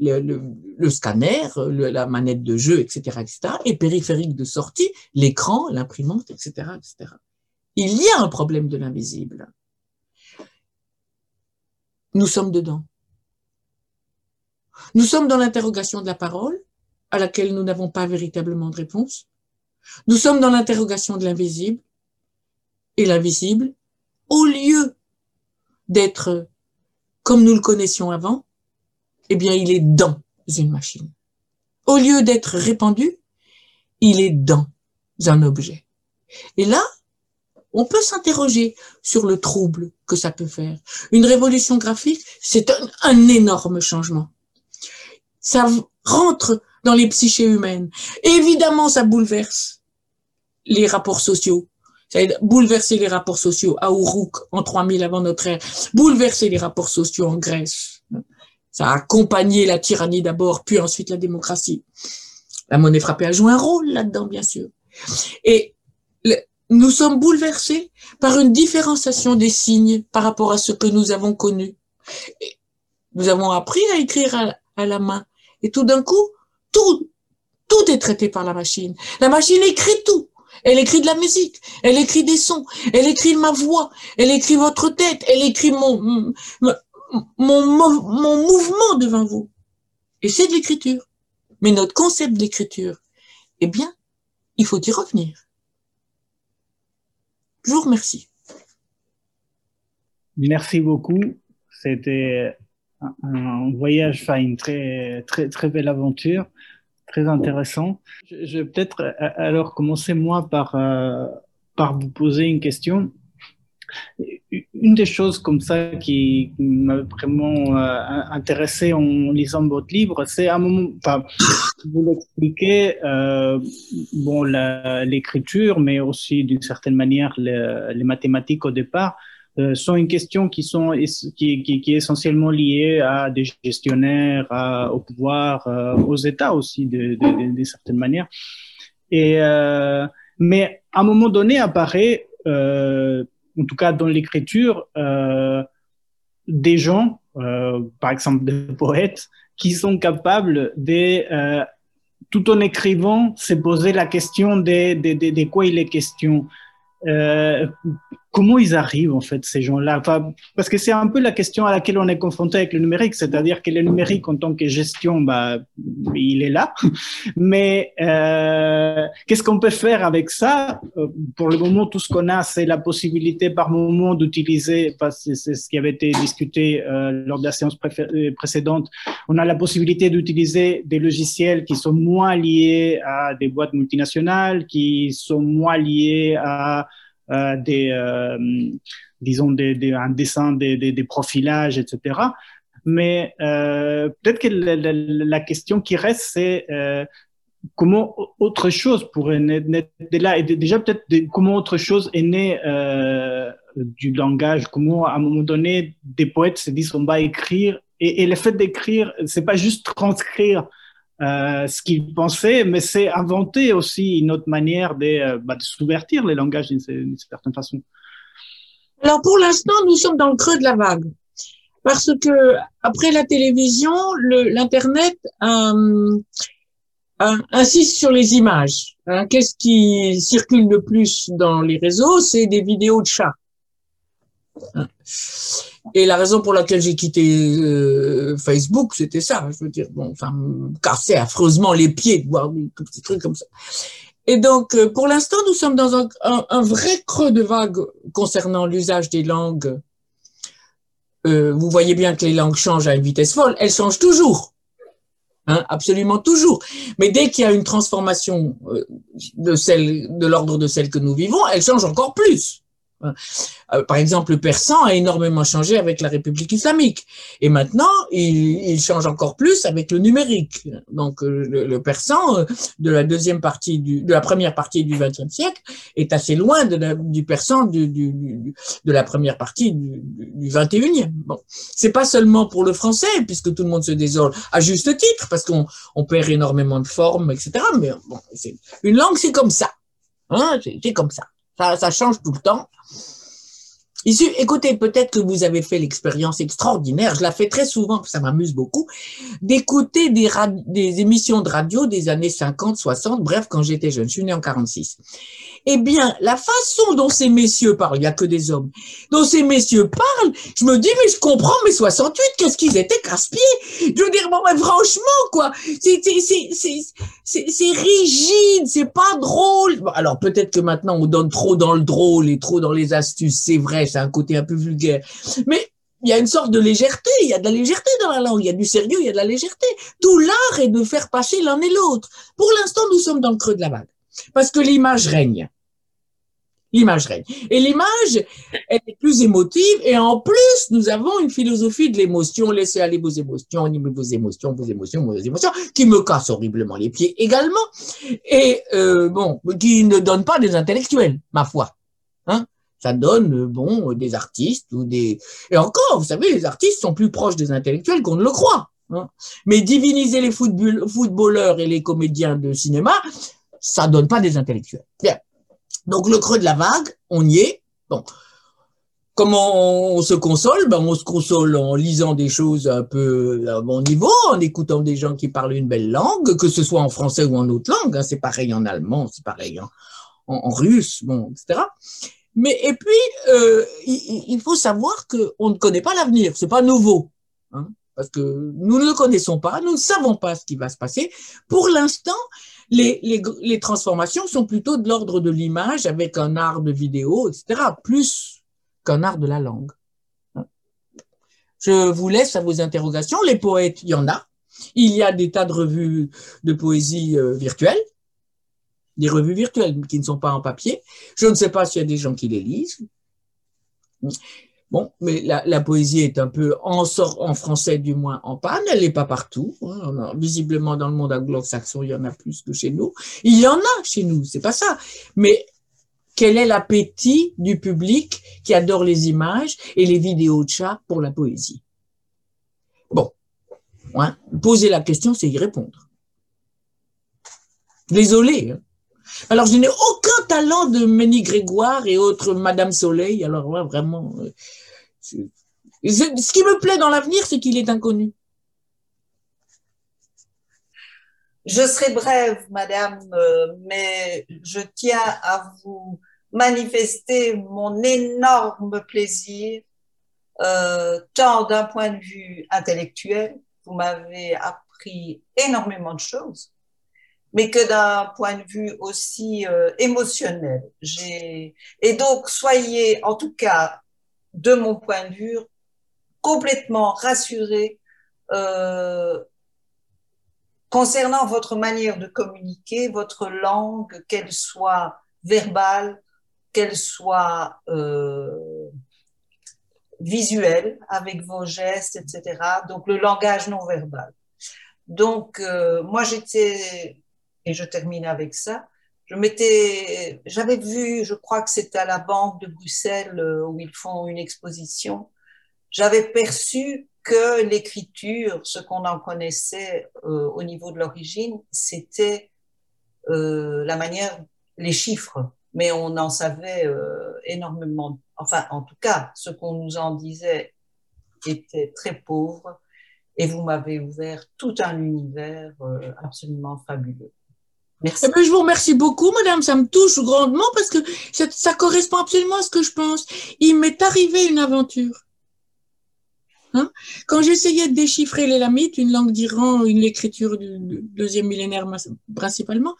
le, le, scanner, la manette de jeu, etc., etc., et périphérique de sortie, l'écran, l'imprimante, etc., etc. Il y a un problème de l'invisible. Nous sommes dedans. Nous sommes dans l'interrogation de la parole, à laquelle nous n'avons pas véritablement de réponse. Nous sommes dans l'interrogation de l'invisible. Et l'invisible, au lieu d'être comme nous le connaissions avant, eh bien, il est dans une machine. Au lieu d'être répandu, il est dans un objet. Et là, on peut s'interroger sur le trouble que ça peut faire. Une révolution graphique, c'est un, énorme changement. Ça rentre dans les psychés humaines. évidemment, ça bouleverse les rapports sociaux. Ça a bouleversé les rapports sociaux à Uruk en 3000 avant notre ère, bouleverser les rapports sociaux en Grèce. Ça a accompagné la tyrannie d'abord, puis ensuite la démocratie. La monnaie frappée a joué un rôle là-dedans, bien sûr. Et nous sommes bouleversés par une différenciation des signes par rapport à ce que nous avons connu. nous avons appris à écrire à, à la main. Et tout d'un coup, tout, tout est traité par la machine. La machine écrit tout. Elle écrit de la musique, elle écrit des sons, elle écrit ma voix, elle écrit votre tête, elle écrit mon, mouvement devant vous. Et c'est de l'écriture. Mais notre concept d'écriture, eh bien, il faut y revenir. Je vous remercie. Merci beaucoup. C'était un voyage, enfin une très, très, très belle aventure très intéressant. Je, vais peut-être euh, alors commencer moi par, euh, par vous poser une question. Une des choses comme ça qui m'a vraiment euh, intéressé en lisant votre livre, c'est un moment, enfin, vous l'expliquez, bon, l'écriture, mais aussi d'une certaine manière les mathématiques au départ, euh, sont une question qui sont qui, qui, est essentiellement liée à des gestionnaires, au pouvoir, euh, aux États aussi de, de, de, certaines manières. Et euh, mais à un moment donné apparaît, en tout cas dans l'écriture, des gens, par exemple des poètes, qui sont capables de tout en écrivant, se poser la question de, de, de, quoi il est question. Euh, comment ils arrivent en fait ces gens-là? Enfin, Parce que c'est un peu la question à laquelle on est confronté avec le numérique, c'est-à-dire que le numérique en tant que gestion, bah, il est là, <laughs> mais euh, qu'est-ce qu'on peut faire avec ça? Euh, Pour le moment, tout ce qu'on a, c'est la possibilité par moment d'utiliser, c'est ce qui avait été discuté euh, lors de la séance euh, précédente, on a la possibilité d'utiliser des logiciels qui sont moins liés à des boîtes multinationales, qui sont moins liés à des, euh, disons, des, des, un dessin, des, des, profilages, etc. Mais euh, peut-être que la, question qui reste, c'est euh, comment autre chose pourrait naître de déjà, peut-être comment autre chose est né euh, du langage, comment à un moment donné, des poètes se disent on va écrire. Et, et le fait d'écrire, c'est pas juste transcrire euh, ce qu'ils pensaient, mais c'est inventer aussi une autre manière de, euh, bah, les langages d'une certaine façon. Alors pour l'instant, nous sommes dans le creux de la vague. Parce que après la télévision, l'Internet euh, insiste sur les images. Hein. Qu'est-ce qui circule le plus dans les réseaux? C'est des vidéos de chats. Et la raison pour laquelle j'ai quitté euh, Facebook, c'était ça. Je veux dire, bon, me cassait affreusement les pieds de voir des petits trucs comme ça. Et donc, euh, pour l'instant, nous sommes dans un, vrai creux de vague concernant l'usage des langues. Euh, vous voyez bien que les langues changent à une vitesse folle. Elles changent toujours. Hein, absolument toujours. Mais dès qu'il y a une transformation de celle de l'ordre de celle que nous vivons, elle change encore plus. Euh, par exemple, le persan a énormément changé avec la République islamique. Et maintenant, il, change encore plus avec le numérique. Donc, euh, le, persan euh, de la deuxième partie de la première partie du XXe siècle est assez loin du persan de la première partie du, XXIe. Bon, c'est pas seulement pour le français, puisque tout le monde se désole à juste titre, parce qu'on on perd énormément de formes, etc. Mais bon, une langue, c'est comme ça. Hein, c'est comme ça. Ça. Change tout le temps écoutez, peut-être que vous avez fait l'expérience extraordinaire, je la fais très souvent, ça m'amuse beaucoup, d'écouter des, émissions de radio des années 50, 60, bref, quand j'étais jeune, je suis né en 46 eh bien, la façon dont ces messieurs parlent, il n'y a que des hommes, dont ces messieurs parlent, je me dis, mais je comprends mes 68, qu'est-ce qu'ils étaient casse-pieds? Je veux dire, bon, mais franchement, quoi, c'est rigide, c'est pas drôle. alors, peut-être que maintenant, on donne trop dans le drôle et trop dans les astuces, c'est vrai, c'est un côté un peu vulgaire. Mais il y a une sorte de légèreté, il y a de la légèreté dans la langue, il y a du sérieux, il y a de la légèreté. Tout l'art est de faire passer l'un et l'autre. Pour l'instant, nous sommes dans le creux de la vague. Parce que l'image règne l'image règne. Et l'image, elle est plus émotive et en plus, nous avons une philosophie de l'émotion, laissez aller vos émotions, vos émotions, vos émotions, vos émotions, qui me casse horriblement les pieds également et euh, bon, qui ne donne pas des intellectuels, ma foi. Hein? Ça donne bon des artistes ou des et encore, vous savez, les artistes sont plus proches des intellectuels qu'on ne le croit. Hein Mais diviniser les footballeurs et les comédiens de cinéma, ça donne pas des intellectuels. Bien. Donc le creux de la vague, on y est. Bon. Comment on se console? Ben, On se console en lisant des choses un peu à bon niveau, en écoutant des gens qui parlent une belle langue, que ce soit en français ou en autre langue. Hein. c'est pareil en allemand, c'est pareil en, russe, bon, etc. Mais et puis, euh, il, faut savoir qu'on ne connaît pas l'avenir, c'est pas nouveau. Hein, parce que nous ne le connaissons pas, nous ne savons pas ce qui va se passer. Pour l'instant, les, transformations sont plutôt de l'ordre de l'image avec un art de vidéo, etc., plus qu'un art de la langue. Je vous laisse à vos interrogations. Les poètes, il y en a. Il y a des tas de revues de poésie euh, virtuelles, des revues virtuelles qui ne sont pas en papier. Je ne sais pas s'il y a des gens qui les lisent. Bon, mais la, poésie est un peu en, sort, en français du moins en panne, elle n'est pas partout. Hein. visiblement dans le monde anglo-saxon, il y en a plus que chez nous. Il y en a chez nous, c'est pas ça. Mais quel est l'appétit du public qui adore les images et les vidéos de chat pour la poésie? Bon, hein, poser la question, c'est y répondre. Désolé. Hein. Alors, je n'ai aucun talent de Ménie Grégoire et autres Madame Soleil. Alors, vraiment, euh, ce qui me plaît dans l'avenir, c'est qu'il est inconnu. Je serai brève, madame, euh, mais je tiens à vous manifester mon énorme plaisir, euh, tant d'un point de vue intellectuel, vous m'avez appris énormément de choses, mais que d'un point de vue aussi euh, émotionnel. Et donc, soyez en tout cas de mon point de vue, complètement rassuré euh, concernant votre manière de communiquer, votre langue, qu'elle soit verbale, qu'elle soit euh, visuelle, avec vos gestes, etc. Donc le langage non verbal. Donc euh, moi j'étais, et je termine avec ça, je m'étais, j'avais vu, je crois que c'était à la Banque de Bruxelles euh, où ils font une exposition. J'avais perçu que l'écriture, ce qu'on en connaissait euh, au niveau de l'origine, c'était euh, la manière, les chiffres, mais on en savait euh, énormément. Enfin, en tout cas, ce qu'on nous en disait était très pauvre, et vous m'avez ouvert tout un univers euh, absolument fabuleux. Eh ben, je vous remercie beaucoup, madame. Ça me touche grandement parce que ça, correspond absolument à ce que je pense. Il m'est arrivé une aventure. Hein? Quand j'essayais de déchiffrer les lamites, une langue d'Iran, une écriture du, deuxième millénaire principalement,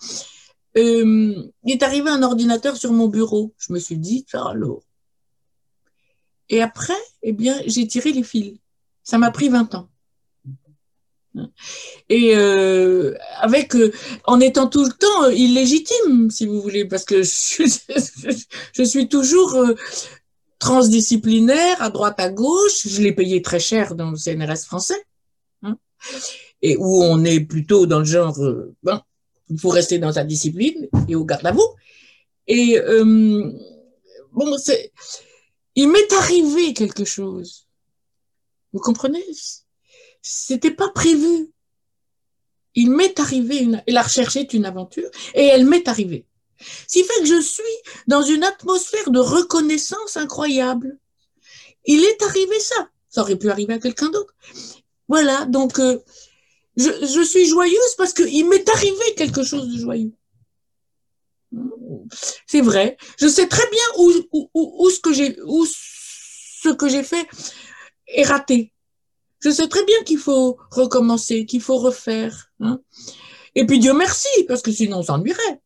euh, il est arrivé un ordinateur sur mon bureau. Je me suis dit, alors. Et après, eh bien, j'ai tiré les fils. Ça m'a pris 20 ans. Et euh, avec, euh, en étant tout le temps illégitime, si vous voulez, parce que <laughs> je, suis toujours euh, transdisciplinaire, à droite, à gauche. Je l'ai payé très cher dans le CNRS français, hein, et où on est plutôt dans le genre, euh, bon, il faut rester dans sa discipline et au garde à vous. Et euh, bon, c'est, il m'est arrivé quelque chose. Vous comprenez? C'était pas prévu. Il m'est arrivé une, la recherche est une aventure et elle m'est arrivée. Ce qui fait que je suis dans une atmosphère de reconnaissance incroyable. Il est arrivé ça. Ça aurait pu arriver à quelqu'un d'autre. Voilà, donc euh, je, je, suis joyeuse parce qu'il m'est arrivé quelque chose de joyeux. C'est vrai. Je sais très bien où, où, où, ce que j'ai où ce que j'ai fait est raté. Je sais très bien qu'il faut recommencer, qu'il faut refaire. Hein. Et puis Dieu merci, parce que sinon on s'ennuierait.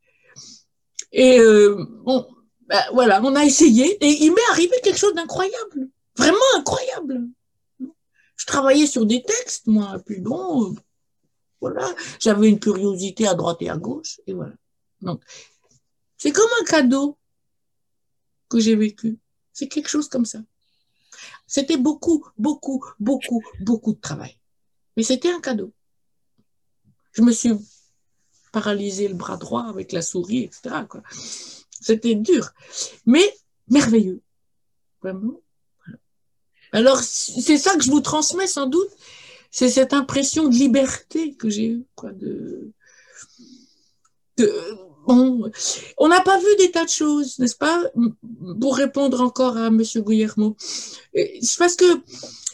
Et euh, bon, ben, voilà, on a essayé et il m'est arrivé quelque chose d'incroyable, vraiment incroyable. Je travaillais sur des textes, moi, puis bon, voilà, j'avais une curiosité à droite et à gauche, et voilà. Donc, c'est comme un cadeau que j'ai vécu. C'est quelque chose comme ça. C'était beaucoup, beaucoup, beaucoup, beaucoup de travail. Mais c'était un cadeau. Je me suis paralysé le bras droit avec la souris, etc. C'était dur, mais merveilleux. Vraiment. Alors, c'est ça que je vous transmets sans doute. C'est cette impression de liberté que j'ai eue, quoi, de, de on n'a pas vu des tas de choses, n'est-ce pas Pour répondre encore à Monsieur Guillermo, parce que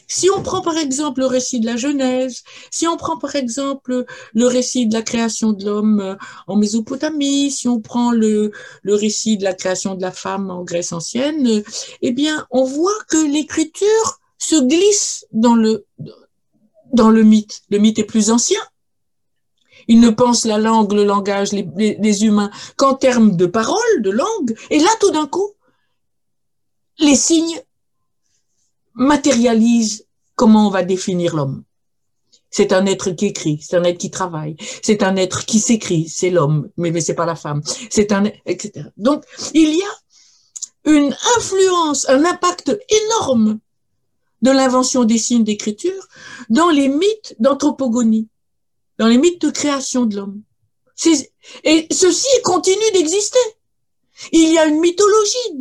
si on prend par exemple le récit de la Genèse, si on prend par exemple le récit de la création de l'homme euh, en Mésopotamie, si on prend le, le récit de la création de la femme en Grèce ancienne, eh bien, on voit que l'écriture se glisse dans le, dans le mythe. Le mythe est plus ancien. Il ne pense la langue, le langage, les, humains qu'en termes de parole, de langue. Et là, tout d'un coup, les signes matérialise comment on va définir l'homme. C'est un être qui écrit, c'est un être qui travaille, c'est un être qui s'écrit, c'est l'homme, mais, mais c'est pas la femme. C'est un, etc. Donc, il y a une influence, un impact énorme de l'invention des signes d'écriture dans les mythes d'anthropogonie, dans les mythes de création de l'homme. Et ceci continue d'exister. Il y a une mythologie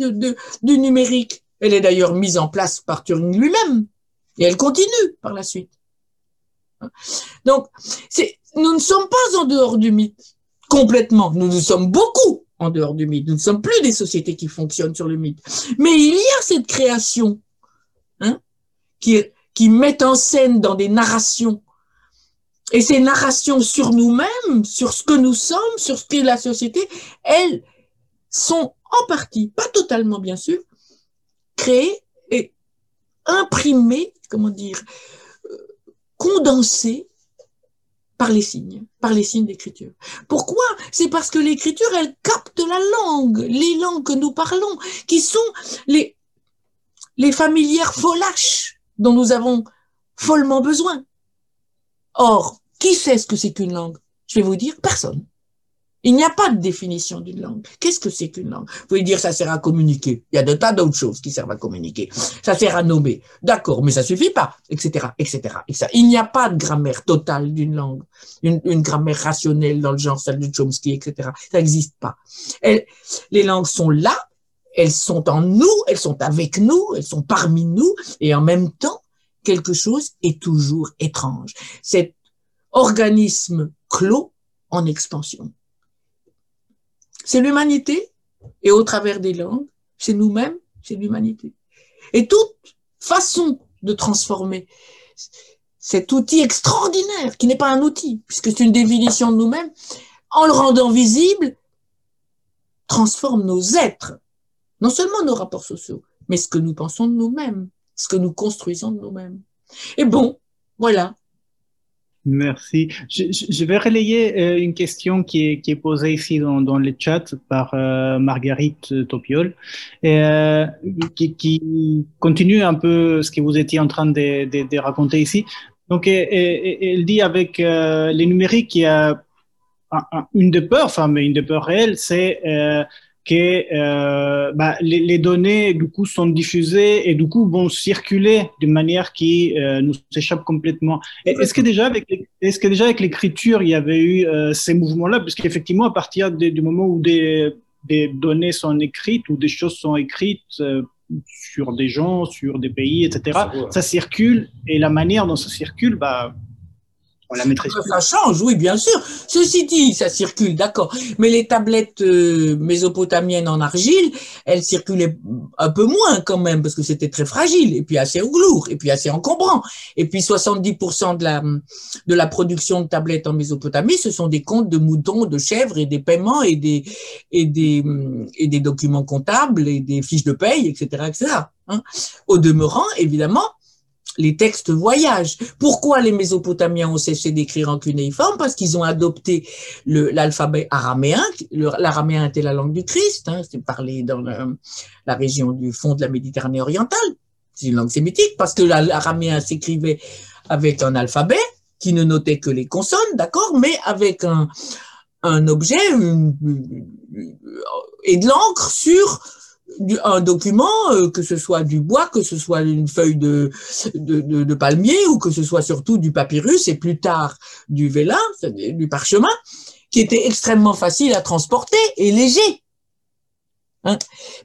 du numérique elle est d'ailleurs mise en place par Turing lui-même. Et elle continue par la suite. Donc, nous ne sommes pas en dehors du mythe complètement. Nous nous sommes beaucoup en dehors du mythe. Nous ne sommes plus des sociétés qui fonctionnent sur le mythe. Mais il y a cette création hein, qui met en scène dans des narrations. Et ces narrations sur nous-mêmes, sur ce que nous sommes, sur ce qu'est la société, elles sont en partie, pas totalement bien sûr, créé et imprimé, comment dire, euh, condensé par les signes, par les signes d'écriture. Pourquoi? C'est parce que l'écriture, elle capte la langue, les langues que nous parlons, qui sont les, les familières folaches dont nous avons follement besoin. Or, qui sait ce que c'est qu'une langue? Je vais vous dire, personne. Il n'y a pas de définition d'une langue. Qu'est-ce que c'est qu'une langue? Vous pouvez dire ça sert à communiquer. Il y a de tas d'autres choses qui servent à communiquer. Ça sert à nommer. D'accord, mais ça suffit pas, etc., etc. etc. Il n'y a pas de grammaire totale d'une langue, une, une, grammaire rationnelle dans le genre celle de Chomsky, etc. Ça n'existe pas. les langues sont là, elles sont en nous, elles sont avec nous, elles sont parmi nous, et en même temps, quelque chose est toujours étrange. Cet organisme clos en expansion. C'est l'humanité, et au travers des langues, c'est nous-mêmes, c'est l'humanité. Et toute façon de transformer cet outil extraordinaire, qui n'est pas un outil, puisque c'est une définition de nous-mêmes, en le rendant visible, transforme nos êtres, non seulement nos rapports sociaux, mais ce que nous pensons de nous-mêmes, ce que nous construisons de nous-mêmes. Et bon, voilà, Merci. Je, vais relayer euh, une question qui est, posée ici dans, le chat par euh, Marguerite Topiol, euh, qui, continue un peu ce que vous étiez en train de, raconter ici. Donc, elle dit avec les numériques, il y a une des peurs, enfin, mais une des peurs réelles, c'est que euh, bah, les, les, données du coup sont diffusées et du coup vont circuler d'une manière qui euh, nous échappe complètement. Est-ce que déjà avec est-ce que déjà avec l'écriture il y avait eu euh, ces mouvements-là, puisqu'effectivement à partir du moment où des, des données sont écrites ou des choses sont écrites sur des gens, sur des pays, etc., ça circule et la manière dont ça circule, bah ça change, oui, bien sûr. Ceci dit, ça circule, d'accord. Mais les tablettes euh, mésopotamiennes en argile, elles circulaient un peu moins quand même, parce que c'était très fragile, et puis assez lourd, et puis assez encombrant. Et puis 70% de la, de la production de tablettes en Mésopotamie, ce sont des comptes de moutons, de chèvres, et des paiements, et des, et des, et des documents comptables, et des fiches de paye, etc., etc. Hein. Au demeurant, évidemment, les textes voyagent. Pourquoi les Mésopotamiens ont cessé d'écrire en cunéiforme? Parce qu'ils ont adopté l'alphabet araméen. L'araméen était la langue du Christ, hein, c'est parlé dans la région du fond de la Méditerranée orientale. C'est une langue sémitique parce que l'araméen s'écrivait avec un alphabet qui ne notait que les consonnes, d'accord, mais avec un, un objet et de l'encre sur un document, euh, que ce soit du bois, que ce soit une feuille de, de, palmier ou que ce soit surtout du papyrus et plus tard du vélin, du parchemin, qui était extrêmement facile à transporter et léger. Hein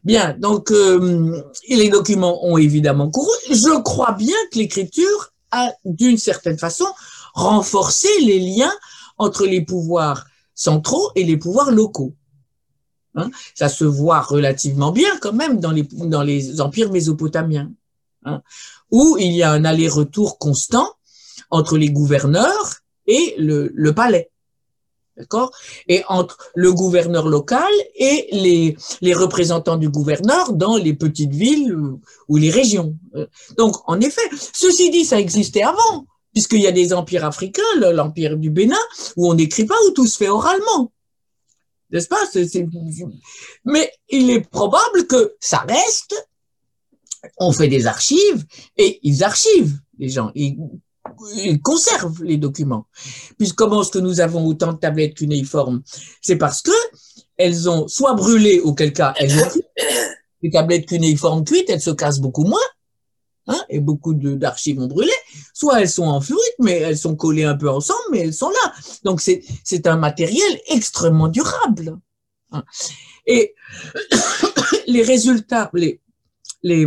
bien, donc euh, les documents ont évidemment couru. Je crois bien que l'écriture a, d'une certaine façon, renforcé les liens entre les pouvoirs centraux et les pouvoirs locaux. Hein. Ça se voit relativement bien quand même dans les, empires mésopotamiens, hein, où il y a un aller-retour constant entre les gouverneurs et le, palais. D'accord? Et entre le gouverneur local et les, les représentants du gouverneur dans les petites villes ou les régions. Donc, en effet, ceci dit, ça existait avant, puisqu'il y a des empires africains, l'empire du Bénin, où on n'écrit pas, où tout se fait oralement. N'est-ce pas? Mais il est probable que ça reste. On fait des archives et ils archivent les gens. Ils, conservent les documents. Puis comment est-ce que nous avons autant de tablettes cunéiformes C'est parce que elles ont soit brûlé, auquel cas les tablettes cunéiformes cuites, elles se cassent beaucoup moins, hein, et beaucoup d'archives ont brûlé, soit elles sont en mais elles sont collées un peu ensemble, mais elles sont là. Donc c'est un matériel extrêmement durable. Hein. Et <coughs> les résultats, les, les,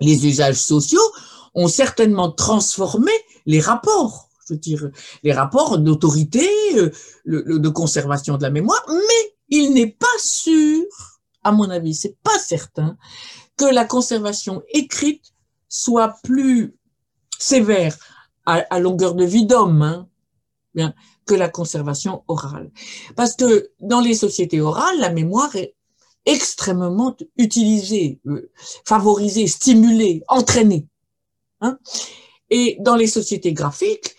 les usages sociaux ont certainement transformé les rapports, je veux dire, les rapports d'autorité, euh, de conservation de la mémoire, mais il n'est pas sûr, à mon avis, c'est pas certain, que la conservation écrite soit plus sévère à, longueur de vie d'homme hein, que la conservation orale. Parce que dans les sociétés orales, la mémoire est extrêmement utilisée, euh, favorisée, stimulée, entraînée. Hein. Et dans les sociétés graphiques,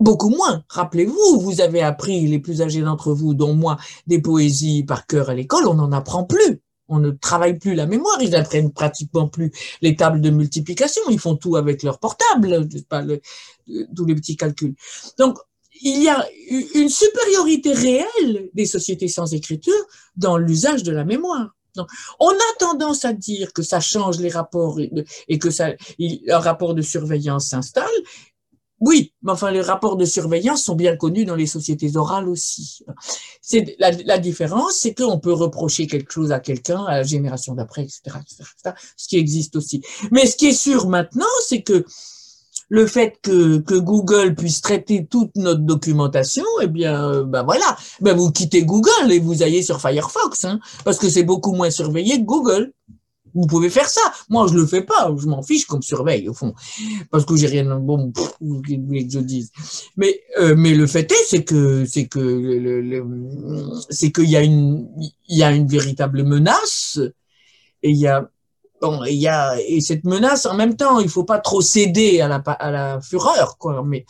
beaucoup moins. Rappelez-vous, vous avez appris, les plus âgés d'entre vous, dont moi, des poésies par cœur à l'école, on n'en apprend plus on ne travaille plus la mémoire, ils n'apprennent pratiquement plus les tables de multiplication, ils font tout avec leur portable, pas le, tous les petits calculs. Donc, il y a une supériorité réelle des sociétés sans écriture dans l'usage de la mémoire. Donc, on a tendance à dire que ça change les rapports et, que ça, un rapport de surveillance s'installe, oui, mais enfin, les rapports de surveillance sont bien connus dans les sociétés orales aussi. C'est la, différence, c'est qu'on peut reprocher quelque chose à quelqu'un, à la génération d'après, etc., ce qui existe aussi. Mais ce qui est sûr maintenant, c'est que le fait que, que Google puisse traiter toute notre documentation, eh bien, euh, ben voilà, ben vous quittez Google et vous allez sur Firefox, hein, parce que c'est beaucoup moins surveillé que Google. Vous pouvez faire ça. Moi, je le fais pas. Je m'en fiche comme surveille, au fond. Parce que j'ai rien, bon, voulez que je dise. Mais, euh, mais le fait est, c'est que, c'est que, le, c'est qu'il y a une, il y a une véritable menace et il y a, Bon, il y a et cette menace en même temps, il faut pas trop céder à la à la fureur quoi, mais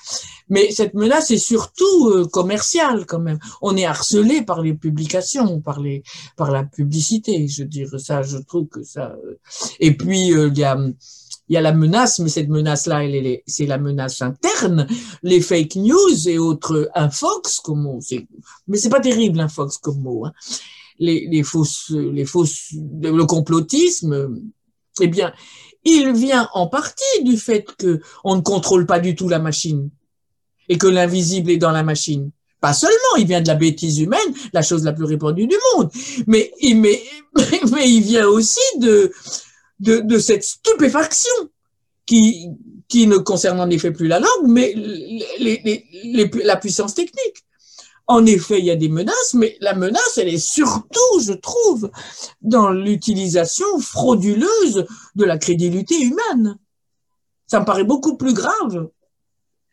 mais cette menace est surtout euh, commerciale quand même. On est harcelé par les publications, par les par la publicité, je veux dire ça, je trouve que ça euh, et puis euh, il y a il y a la menace, mais cette menace-là, c'est la menace interne, les fake news et autres infox, comme sait. Mais c'est pas terrible, infox comme mot. Hein. Les, les, fausses, les fausses, le complotisme, eh bien, il vient en partie du fait que on ne contrôle pas du tout la machine et que l'invisible est dans la machine. Pas seulement, il vient de la bêtise humaine, la chose la plus répandue du monde, mais, <laughs> il vient aussi de, cette stupéfaction qui, ne concerne en effet plus la langue, mais la puissance technique. En effet, il y a des menaces, mais la menace, elle est surtout, je trouve, dans l'utilisation frauduleuse de la crédulité humaine. Ça me paraît beaucoup plus grave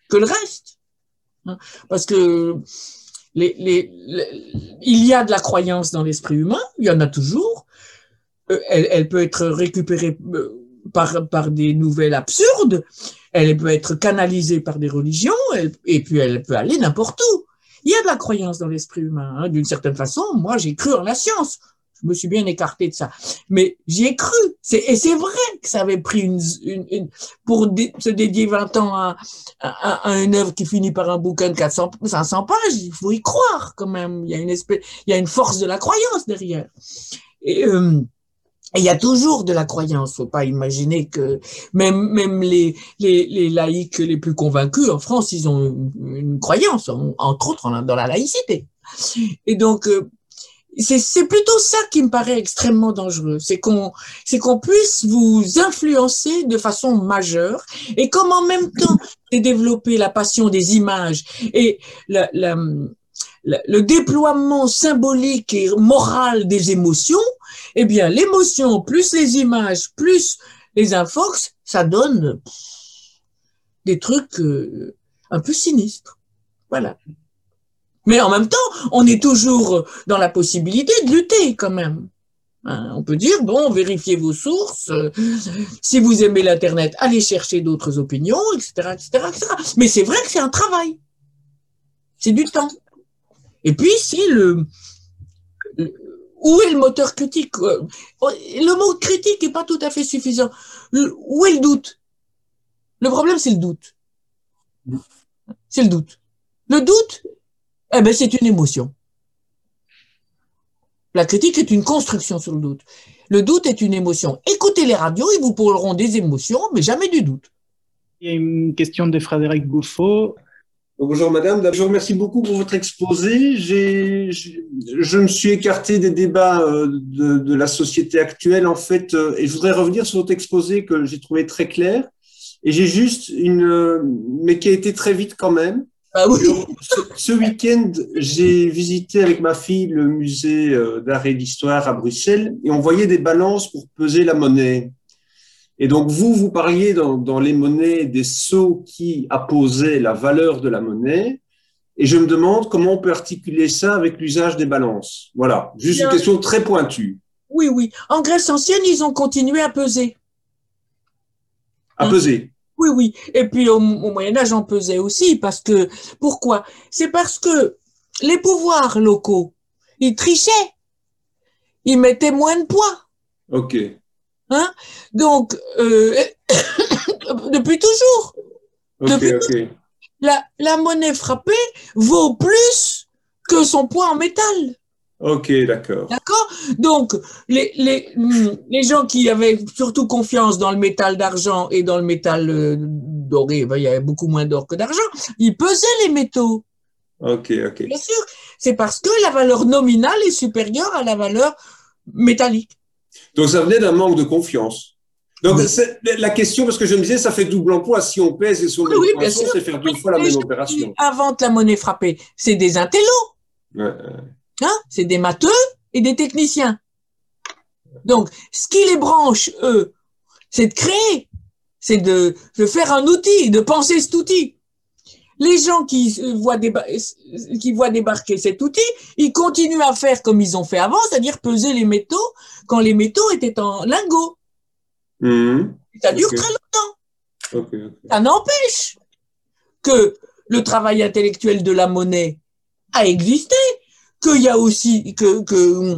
que le reste. Parce que les, les, il y a de la croyance dans l'esprit humain, il y en a toujours. Euh, elle, elle peut être récupérée euh, par, par des nouvelles absurdes, elle peut être canalisée par des religions, et puis elle peut aller n'importe où. Il y a de la croyance dans l'esprit humain. Hein. D'une certaine façon, moi, j'ai cru en la science. Je me suis bien écarté de ça. Mais j'y ai cru. Et c'est vrai que ça avait pris une, pour se dédier 20 ans à, à, une œuvre qui finit par un bouquin de 400, 500 pages. Il faut y croire quand même. Il y a une espèce, il y a une force de la croyance derrière. Et, euh, il y a toujours de la croyance. Faut pas imaginer que même même les les, les laïcs les plus convaincus en France, ils ont une, croyance, entre autres dans la laïcité. Et donc euh, c'est plutôt ça qui me paraît extrêmement dangereux, c'est qu'on c'est qu'on puisse vous influencer de façon majeure et comme en même temps développer la passion des images et la le déploiement symbolique et moral des émotions, eh bien, l'émotion plus les images plus les infox, ça donne des trucs euh, un peu sinistres. Voilà. Mais en même temps, on est toujours dans la possibilité de lutter quand même. Hein, on peut dire, bon, vérifiez vos sources. si vous aimez l'Internet, allez chercher d'autres opinions, etc., etc., etc. Mais c'est vrai que c'est un travail. C'est du temps. Et puis, c'est le, où est le moteur critique Le mot critique n'est pas tout à fait suffisant. Où est le doute? Le problème, c'est le doute. C'est le doute. Le doute, eh ben, c'est une émotion. La critique est une construction sur le doute. Le doute est une émotion. Écoutez les radios, ils vous parleront des émotions, mais jamais du doute. Il y a une question de Frédéric Gouffot. Bonjour madame, je vous remercie beaucoup pour votre exposé. je me suis écarté des débats euh, de, la société actuelle en fait euh, et je voudrais revenir sur votre exposé que j'ai trouvé très clair. Et j'ai juste une, euh, mais qui a été très vite quand même. Ah oui. Ce, ce week-end, j'ai visité avec ma fille le musée d'art et d'histoire à Bruxelles et on voyait des balances pour peser la monnaie. Et donc, vous, vous parliez dans, les monnaies des sceaux qui apposaient la valeur de la monnaie. Et je me demande comment on peut articuler ça avec l'usage des balances. Voilà, juste une question très pointue. Oui, oui. En Grèce ancienne, ils ont continué à peser. À peser Oui, oui. Et puis au, au Moyen Âge, on pesait aussi. Parce que, pourquoi? C'est parce que les pouvoirs locaux, ils trichaient. Ils mettaient moins de poids. OK. Hein? Donc, euh, <coughs> depuis toujours. La, la, monnaie frappée vaut plus que son poids en métal. Ok, d'accord. D'accord? Donc, les, les, les gens qui avaient surtout confiance dans le métal d'argent et dans le métal euh, doré, ben, il y avait beaucoup moins d'or que d'argent, ils pesaient les métaux. Ok, ok. Bien sûr, c'est parce que la valeur nominale est supérieure à la valeur métallique. Donc ça venait d'un manque de confiance. Donc la question, parce que je me disais, ça fait double emploi. Si on pèse et si on oui, met c'est faire deux fois la même opération. Qui inventent la monnaie frappée, c'est des intellos. Hein c'est des matheux et des techniciens. Donc, ce qui les branche, eux, c'est de créer, c'est de, de faire un outil, de penser cet outil. Les gens qui voient, qui voient débarquer cet outil, ils continuent à faire comme ils ont fait avant, c'est-à-dire peser les métaux quand les métaux étaient en lingots. Mmh. Ça dure très longtemps. Ça n'empêche que le travail intellectuel de la monnaie a existé, qu'il y a aussi que, que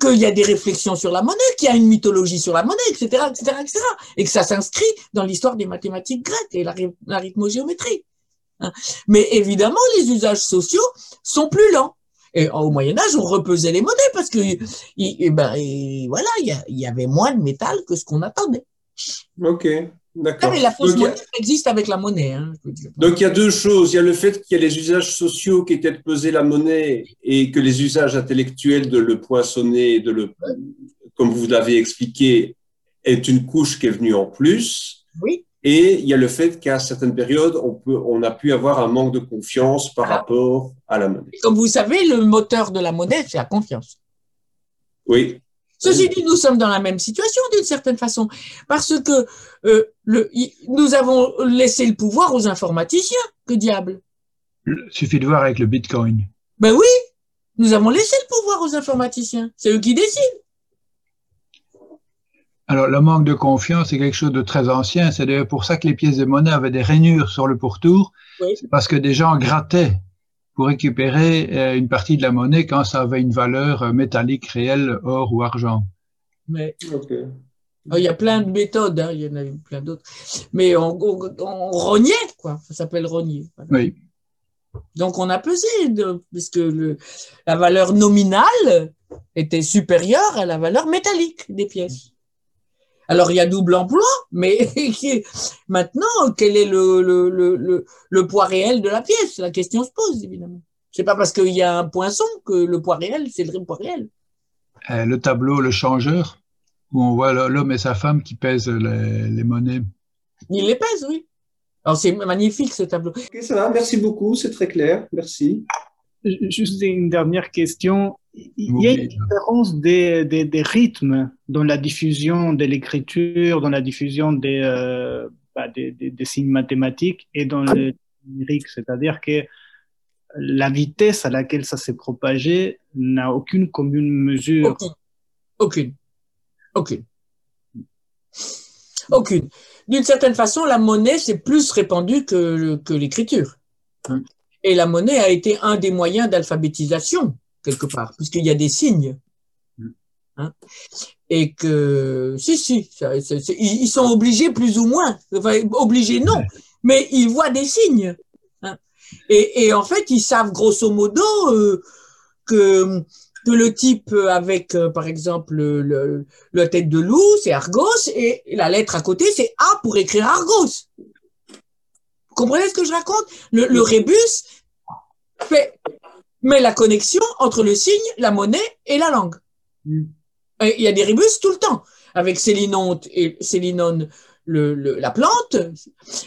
qu'il y a des réflexions sur la monnaie, qu'il y a une mythologie sur la monnaie, etc., etc., etc., et que ça s'inscrit dans l'histoire des mathématiques grecques et la, rythmogéométrie. Mais évidemment, les usages sociaux sont plus lents. Et au Moyen Âge, on repesait les monnaies parce que, et, ben, voilà, il y, avait moins de métal que ce qu'on attendait. Ok. D'accord. mais la fausse monnaie existe avec la monnaie. Hein, Donc il y a deux choses. Il y a le fait qu'il y a les usages sociaux qui étaient de peser la monnaie et que les usages intellectuels de le poinçonner, de le, comme vous l'avez expliqué, est une couche qui est venue en plus. Oui. Et il y a le fait qu'à certaines périodes, on, peut, on a pu avoir un manque de confiance par rapport à la monnaie. Comme vous savez, le moteur de la monnaie, c'est la confiance. Oui. Ceci dit, nous sommes dans la même situation d'une certaine façon, parce que euh, le, nous avons laissé le pouvoir aux informaticiens. Que diable? Il suffit de voir avec le Bitcoin. Ben oui, nous avons laissé le pouvoir aux informaticiens. C'est eux qui décident. Alors, le manque de confiance, c'est quelque chose de très ancien. C'est d'ailleurs pour ça que les pièces de monnaie avaient des rainures sur le pourtour. C'est parce que des gens grattaient pour récupérer euh, une partie de la monnaie quand ça avait une valeur euh, métallique réelle, or ou argent. Mais oh, il y a plein de méthodes, hein, il y en a plein d'autres. Mais on, rognait, quoi. Ça s'appelle rogner. Oui. Donc on a pesé, puisque le, la valeur nominale était supérieure à la valeur métallique des pièces. Alors il y a double emploi, mais <laughs> maintenant, quel est le, le, le, poids réel de la pièce? La question se pose, évidemment. C'est pas parce qu'il y a un poinçon que le poids réel, c'est le poids réel. Euh, le tableau, le changeur, où on voit l'homme et sa femme qui pèsent les, monnaies. Il les pèse, oui. Alors c'est magnifique ce tableau. Ok, ça va, merci beaucoup, c'est très clair, merci. Juste une dernière question. Il y a une différence des, des, rythmes dans la diffusion de l'écriture, dans la diffusion des, euh, bah, des, des, signes mathématiques et dans le numérique. C'est-à-dire que la vitesse à laquelle ça s'est propagé n'a aucune commune mesure. Aucune. Aucune. Aucune. D'une certaine façon, la monnaie, c'est plus répandue que, que l'écriture. Et la monnaie a été un des moyens d'alphabétisation quelque part, puisqu'il y a des signes. Mm. Hein et que, si, si, ils sont obligés plus ou moins, enfin, obligés non, mais ils voient des signes. Hein et, et, en fait, ils savent grosso modo euh, que, que le type avec, euh, par exemple, le, la tête de loup, c'est Argos, et la lettre à côté, c'est A pour écrire Argos. Vous comprenez ce que je raconte? Le, le rébus fait mais la connexion entre le signe, la monnaie et la langue. Mm. Il y a des rébus tout le temps, avec Célinonte et Célinone, le, la plante,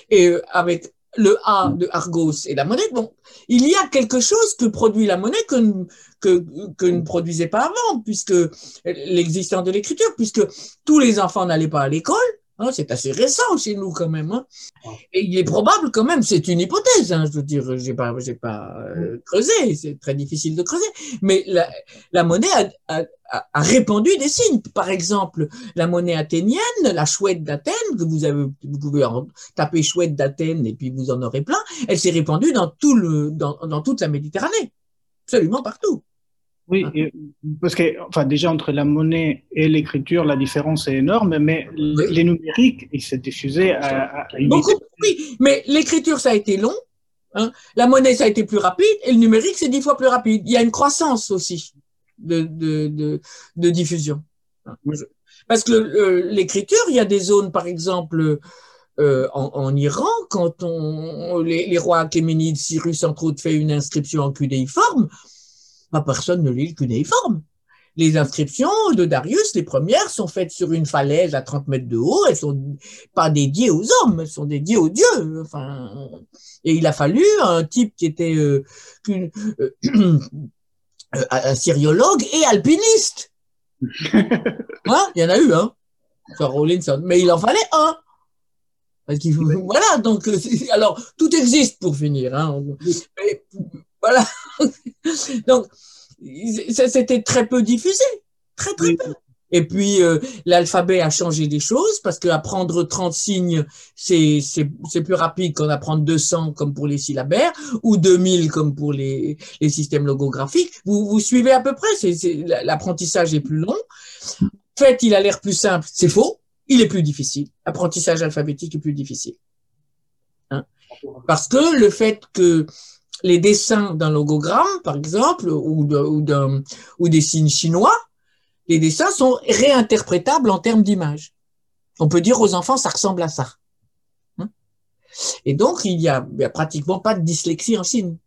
et euh, avec le A de Argos et la monnaie. Bon, il y a quelque chose que produit la monnaie que, que, que ne produisait pas avant, puisque l'existence de l'écriture, puisque tous les enfants n'allaient pas à l'école, Hein, c'est assez récent chez nous quand même. Hein. Et il est probable quand même, c'est une hypothèse, hein, je veux dire, j'ai pas, j'ai pas euh, creusé, c'est très difficile de creuser, mais la, la monnaie a, a, a, répandu des signes. Par exemple, la monnaie athénienne, la chouette d'Athènes, que vous avez, vous pouvez taper chouette d'Athènes et puis vous en aurez plein, elle s'est répandue dans tout le, dans, dans toute la Méditerranée, absolument partout. Oui, ah. parce que enfin, déjà entre la monnaie et l'écriture, la différence est énorme, mais les numériques, ils s'est diffusé à, à Beaucoup, oui, mais l'écriture, ça a été long, hein. la monnaie, ça a été plus rapide, et le numérique, c'est dix fois plus rapide. Il y a une croissance aussi de, de, de, de diffusion. Hein. Parce que l'écriture, il y a des zones, par exemple, euh, en, en, Iran, quand on, les, les rois Achéménides, Cyrus, entre autres, fait une inscription en cunéiforme, personne ne lit le cunéiforme. Les inscriptions de Darius, les premières, sont faites sur une falaise à 30 mètres de haut. Elles sont pas dédiées aux hommes, elles sont dédiées aux dieux. Enfin, et il a fallu un type qui était euh, euh, <clears throat> un syriologue et alpiniste. <laughs> Hein il y en a eu, hein, Rawlinson. Mais il en fallait un. <laughs> voilà, donc, euh, alors, tout existe pour finir. Hein. Voilà. <laughs> Donc, c'était très peu diffusé. Très, très peu. Et puis, euh, l'alphabet a changé des choses parce qu'apprendre 30 signes, c'est plus rapide qu'en apprendre 200 comme pour les syllabaires ou 2000 comme pour les, les systèmes logographiques. Vous, vous suivez à peu près, l'apprentissage est plus long. En fait, il a l'air plus simple, c'est faux, il est plus difficile. L'apprentissage alphabétique est plus difficile. Hein parce que le fait que les dessins d'un logogramme, par exemple, ou, ou des signes chinois, les dessins sont réinterprétables en termes d'image. On peut dire aux enfants, ça ressemble à ça. Hein Et donc, il y, a, pratiquement pas de dyslexie en signes.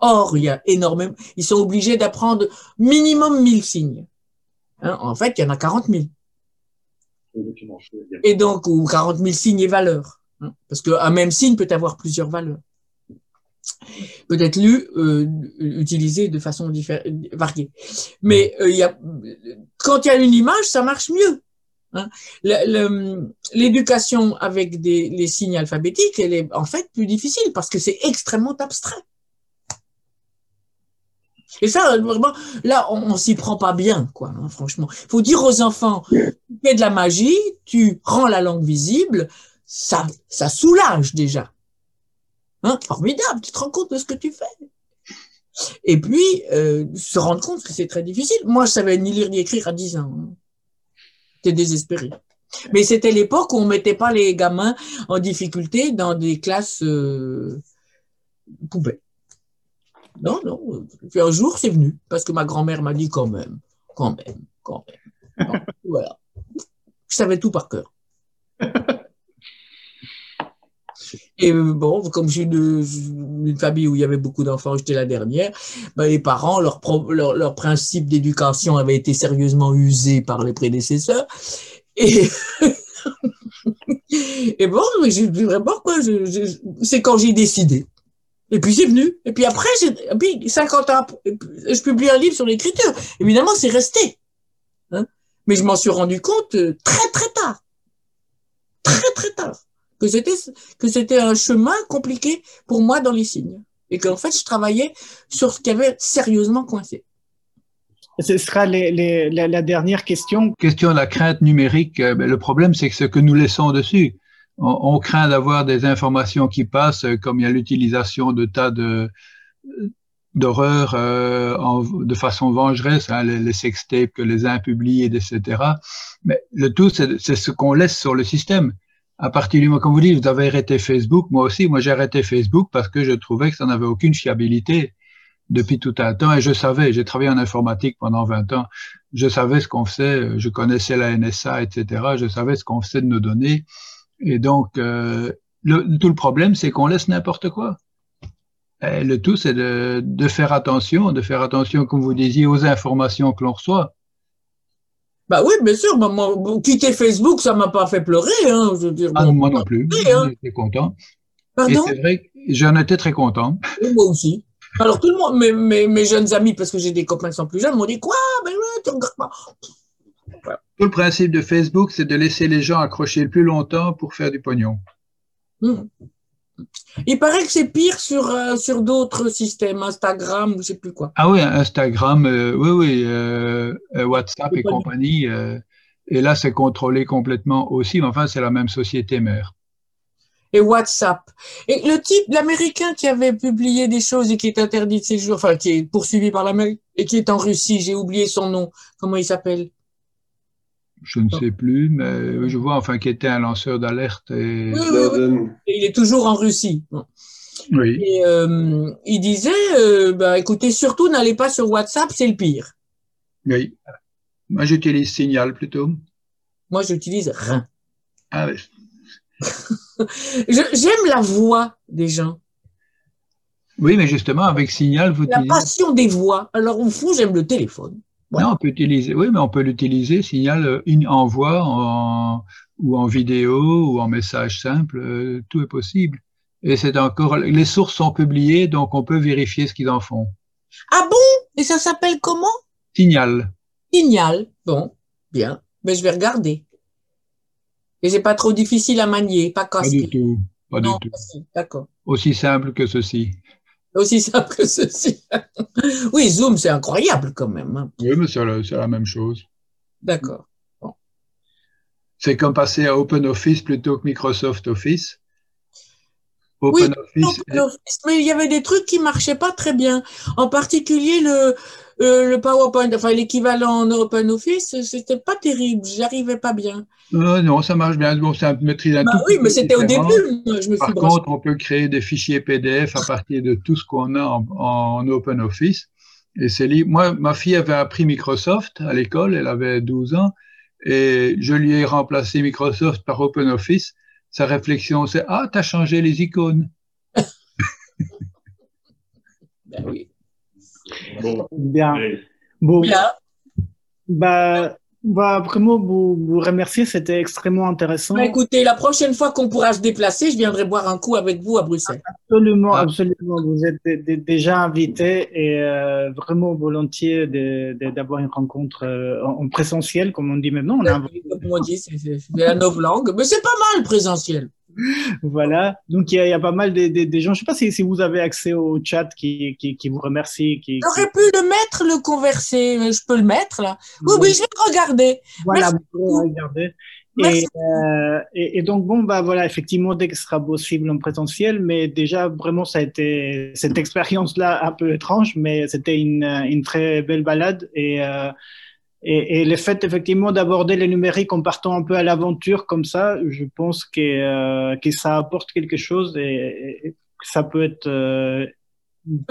Or, il y a énormément, ils sont obligés d'apprendre minimum 1000 signes. Hein en fait, il y en a 40 000. Et donc, ou 40 000 signes et valeurs. Hein Parce qu'un même signe peut avoir plusieurs valeurs peut être lu, euh, utilisé de façon variée. Mais euh, il y a, quand il y a une image, ça marche mieux. Hein. L'éducation avec des, les signes alphabétiques, elle est en fait plus difficile parce que c'est extrêmement abstrait. Et ça, vraiment, là, on, on s'y prend pas bien, quoi, hein, franchement. Il faut dire aux enfants, tu fais de la magie, tu rends la langue visible, ça, ça soulage déjà. Hein, formidable, tu te rends compte de ce que tu fais. Et puis, euh, se rendre compte que c'est très difficile. Moi, je savais ni lire ni écrire à 10 ans. Hein. J'étais désespéré. Mais c'était l'époque où on mettait pas les gamins en difficulté dans des classes euh, poubelles. Non, non. Puis un jour, c'est venu, parce que ma grand-mère m'a dit quand même, quand même, quand même. voilà. Je savais tout par cœur. <laughs> Et euh, bon, comme j'ai une, famille où il y avait beaucoup d'enfants, j'étais la dernière, ben les parents, leur, leur, leur principe d'éducation avait été sérieusement usé par les prédécesseurs. Et, <laughs> et bon, j'ai vraiment quoi, c'est quand j'ai décidé. Et puis c'est venu. Et puis après, puis 50 ans, je publie un livre sur l'écriture. Évidemment, c'est resté. Hein Mais je m'en suis rendu compte euh, très très tard. Très très tard que c'était que c'était un chemin compliqué pour moi dans les signes et qu'en fait je travaillais sur ce qui avait sérieusement coincé. Ce sera les, la, dernière question. Question de la crainte numérique. Euh, ben, le problème, c'est que ce que nous laissons dessus, on, craint d'avoir des informations qui passent, euh, comme il y a l'utilisation de tas de d'horreurs euh, de façon vengeresse, hein, les, les sextapes que les uns publient, etc. Mais le tout, c'est ce qu'on laisse sur le système à partir du moment, comme vous dites, vous avez arrêté Facebook, moi aussi, moi j'ai arrêté Facebook parce que je trouvais que ça n'avait aucune fiabilité depuis tout un temps et je savais, j'ai travaillé en informatique pendant 20 ans, je savais ce qu'on faisait, je connaissais la NSA, etc., je savais ce qu'on faisait de nos données et donc euh, le, tout le problème c'est qu'on laisse n'importe quoi. Et le tout c'est de, de faire attention, de faire attention, comme vous disiez, aux informations que l'on reçoit. Bah oui, bien sûr. Moi, quitter Facebook, ça m'a pas fait pleurer. Hein, je veux dire, ah, moi non plus. Hein. J'étais content. Pardon? c'est vrai j'en étais très content. moi aussi. Alors tout le monde, mes, mes, jeunes amis, parce que j'ai des copains qui sont plus jeunes, m'ont dit quoi? Ben ouais, tu regardes pas. Tout le principe de Facebook, c'est de laisser les gens accrocher le plus longtemps pour faire du pognon. Hum. Il paraît que c'est pire sur, euh, sur d'autres systèmes, Instagram ou je sais plus quoi. Ah oui, Instagram, euh, oui, oui, euh, WhatsApp et compagnie. et là, c'est contrôlé complètement aussi, mais enfin, c'est la même société mère. Et WhatsApp. Et le type, l'Américain qui avait publié des choses et qui est interdit de séjour, enfin, qui est poursuivi par l'Amérique et qui est en Russie, j'ai oublié son nom. Comment il s'appelle? Je ne sais plus, mais je vois enfin qu'il était un lanceur d'alerte. Et... Il est toujours en Russie. Oui. Et, euh, il disait, euh, bah, écoutez, surtout n'allez pas sur WhatsApp, c'est le pire. Oui. Moi, j'utilise Signal plutôt. Moi, j'utilise rien. Ah oui. <laughs> J'aime la voix des gens. Oui, mais justement, avec Signal, vous La passion des voix. Alors, au fond, j'aime le téléphone. Non, on peut utiliser, oui, mais on peut l'utiliser signal euh, en, ou en vidéo ou en message simple, euh, tout est possible. Et c'est encore, les sources sont publiées, donc on peut vérifier ce qu'ils en font. Ah bon? Et ça s'appelle comment? Signal. Signal. Bon, bien. Mais je vais regarder. Et c'est pas trop difficile à manier, pas Pas du tout. Pas du tout. D'accord. Aussi simple que ceci aussi simple que ceci. oui, Zoom, c'est incroyable quand même. Hein. Oui, mais c'est la, même chose. D'accord. C'est comme passer à OpenOffice plutôt que Microsoft Office. Open oui, Office. mais il y avait des trucs qui marchaient pas très bien. En particulier le, euh, le PowerPoint, enfin l'équivalent en OpenOffice, c'était pas terrible, j'arrivais pas bien. Euh, non, ça marche bien. Bon, ça maîtrise un bah tout Oui, mais c'était au début. Je me Par contre, on peut créer des fichiers PDF à partir de tout ce qu'on a en, en OpenOffice. Et c'est libre. Moi, ma fille avait appris Microsoft à l'école, elle avait 12 ans, et je lui ai remplacé Microsoft par OpenOffice. Sa réflexion, c'est Ah, tu as changé les icônes. <laughs> ben oui. Bon. Bien. Bon. Bien. Bah, bah, vraiment, vous, vous remercier, c'était extrêmement intéressant. Bah, écoutez, la prochaine fois qu'on pourra se déplacer, je viendrai boire un coup avec vous à Bruxelles. Absolument, ah. absolument. Vous êtes déjà invité et euh, vraiment volontiers d'avoir une rencontre euh, en présentiel, comme on dit maintenant. On a comme on dit, c'est la nouvelle langue, mais c'est pas mal présentiel voilà. Donc, il y, a pas mal de, gens. Je ne sais pas si, vous avez accès au chat qui, qui, vous remercie. J'aurais pu le mettre, le converser. Je peux le mettre, là. Oui, oui, je vais regarder. Voilà, vous regarder. Euh, et, et, donc, bon, bah voilà, effectivement, dès que ce sera possible en présentiel, mais déjà, vraiment, ça a été cette expérience-là un peu étrange, mais c'était une, une très belle balade. Et, euh, et, le fait effectivement d'aborder le numérique en partant un peu à l'aventure comme ça, je pense que, euh, que ça apporte quelque chose et, ça peut être. Euh,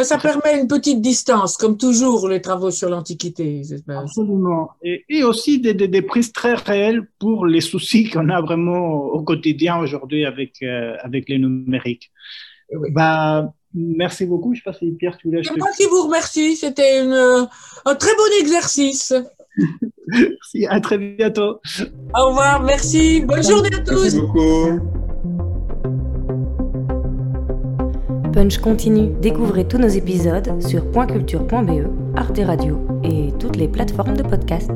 ça permet une petite distance, comme toujours les travaux sur l'Antiquité. Absolument. Et, et aussi des, des, prises très réelles pour les soucis qu'on a vraiment au quotidien aujourd'hui avec, euh, avec les numériques. Bah, merci beaucoup. Je ne sais pas si Pierre, tu voulais. C'est moi qui vous remercie. C'était un très bon exercice. Merci, à très bientôt. Au revoir, merci. Bonne journée à tous. Merci beaucoup. Punch continue. Découvrez tous nos épisodes sur pointculture.be, Arte Radio et toutes les plateformes de podcast.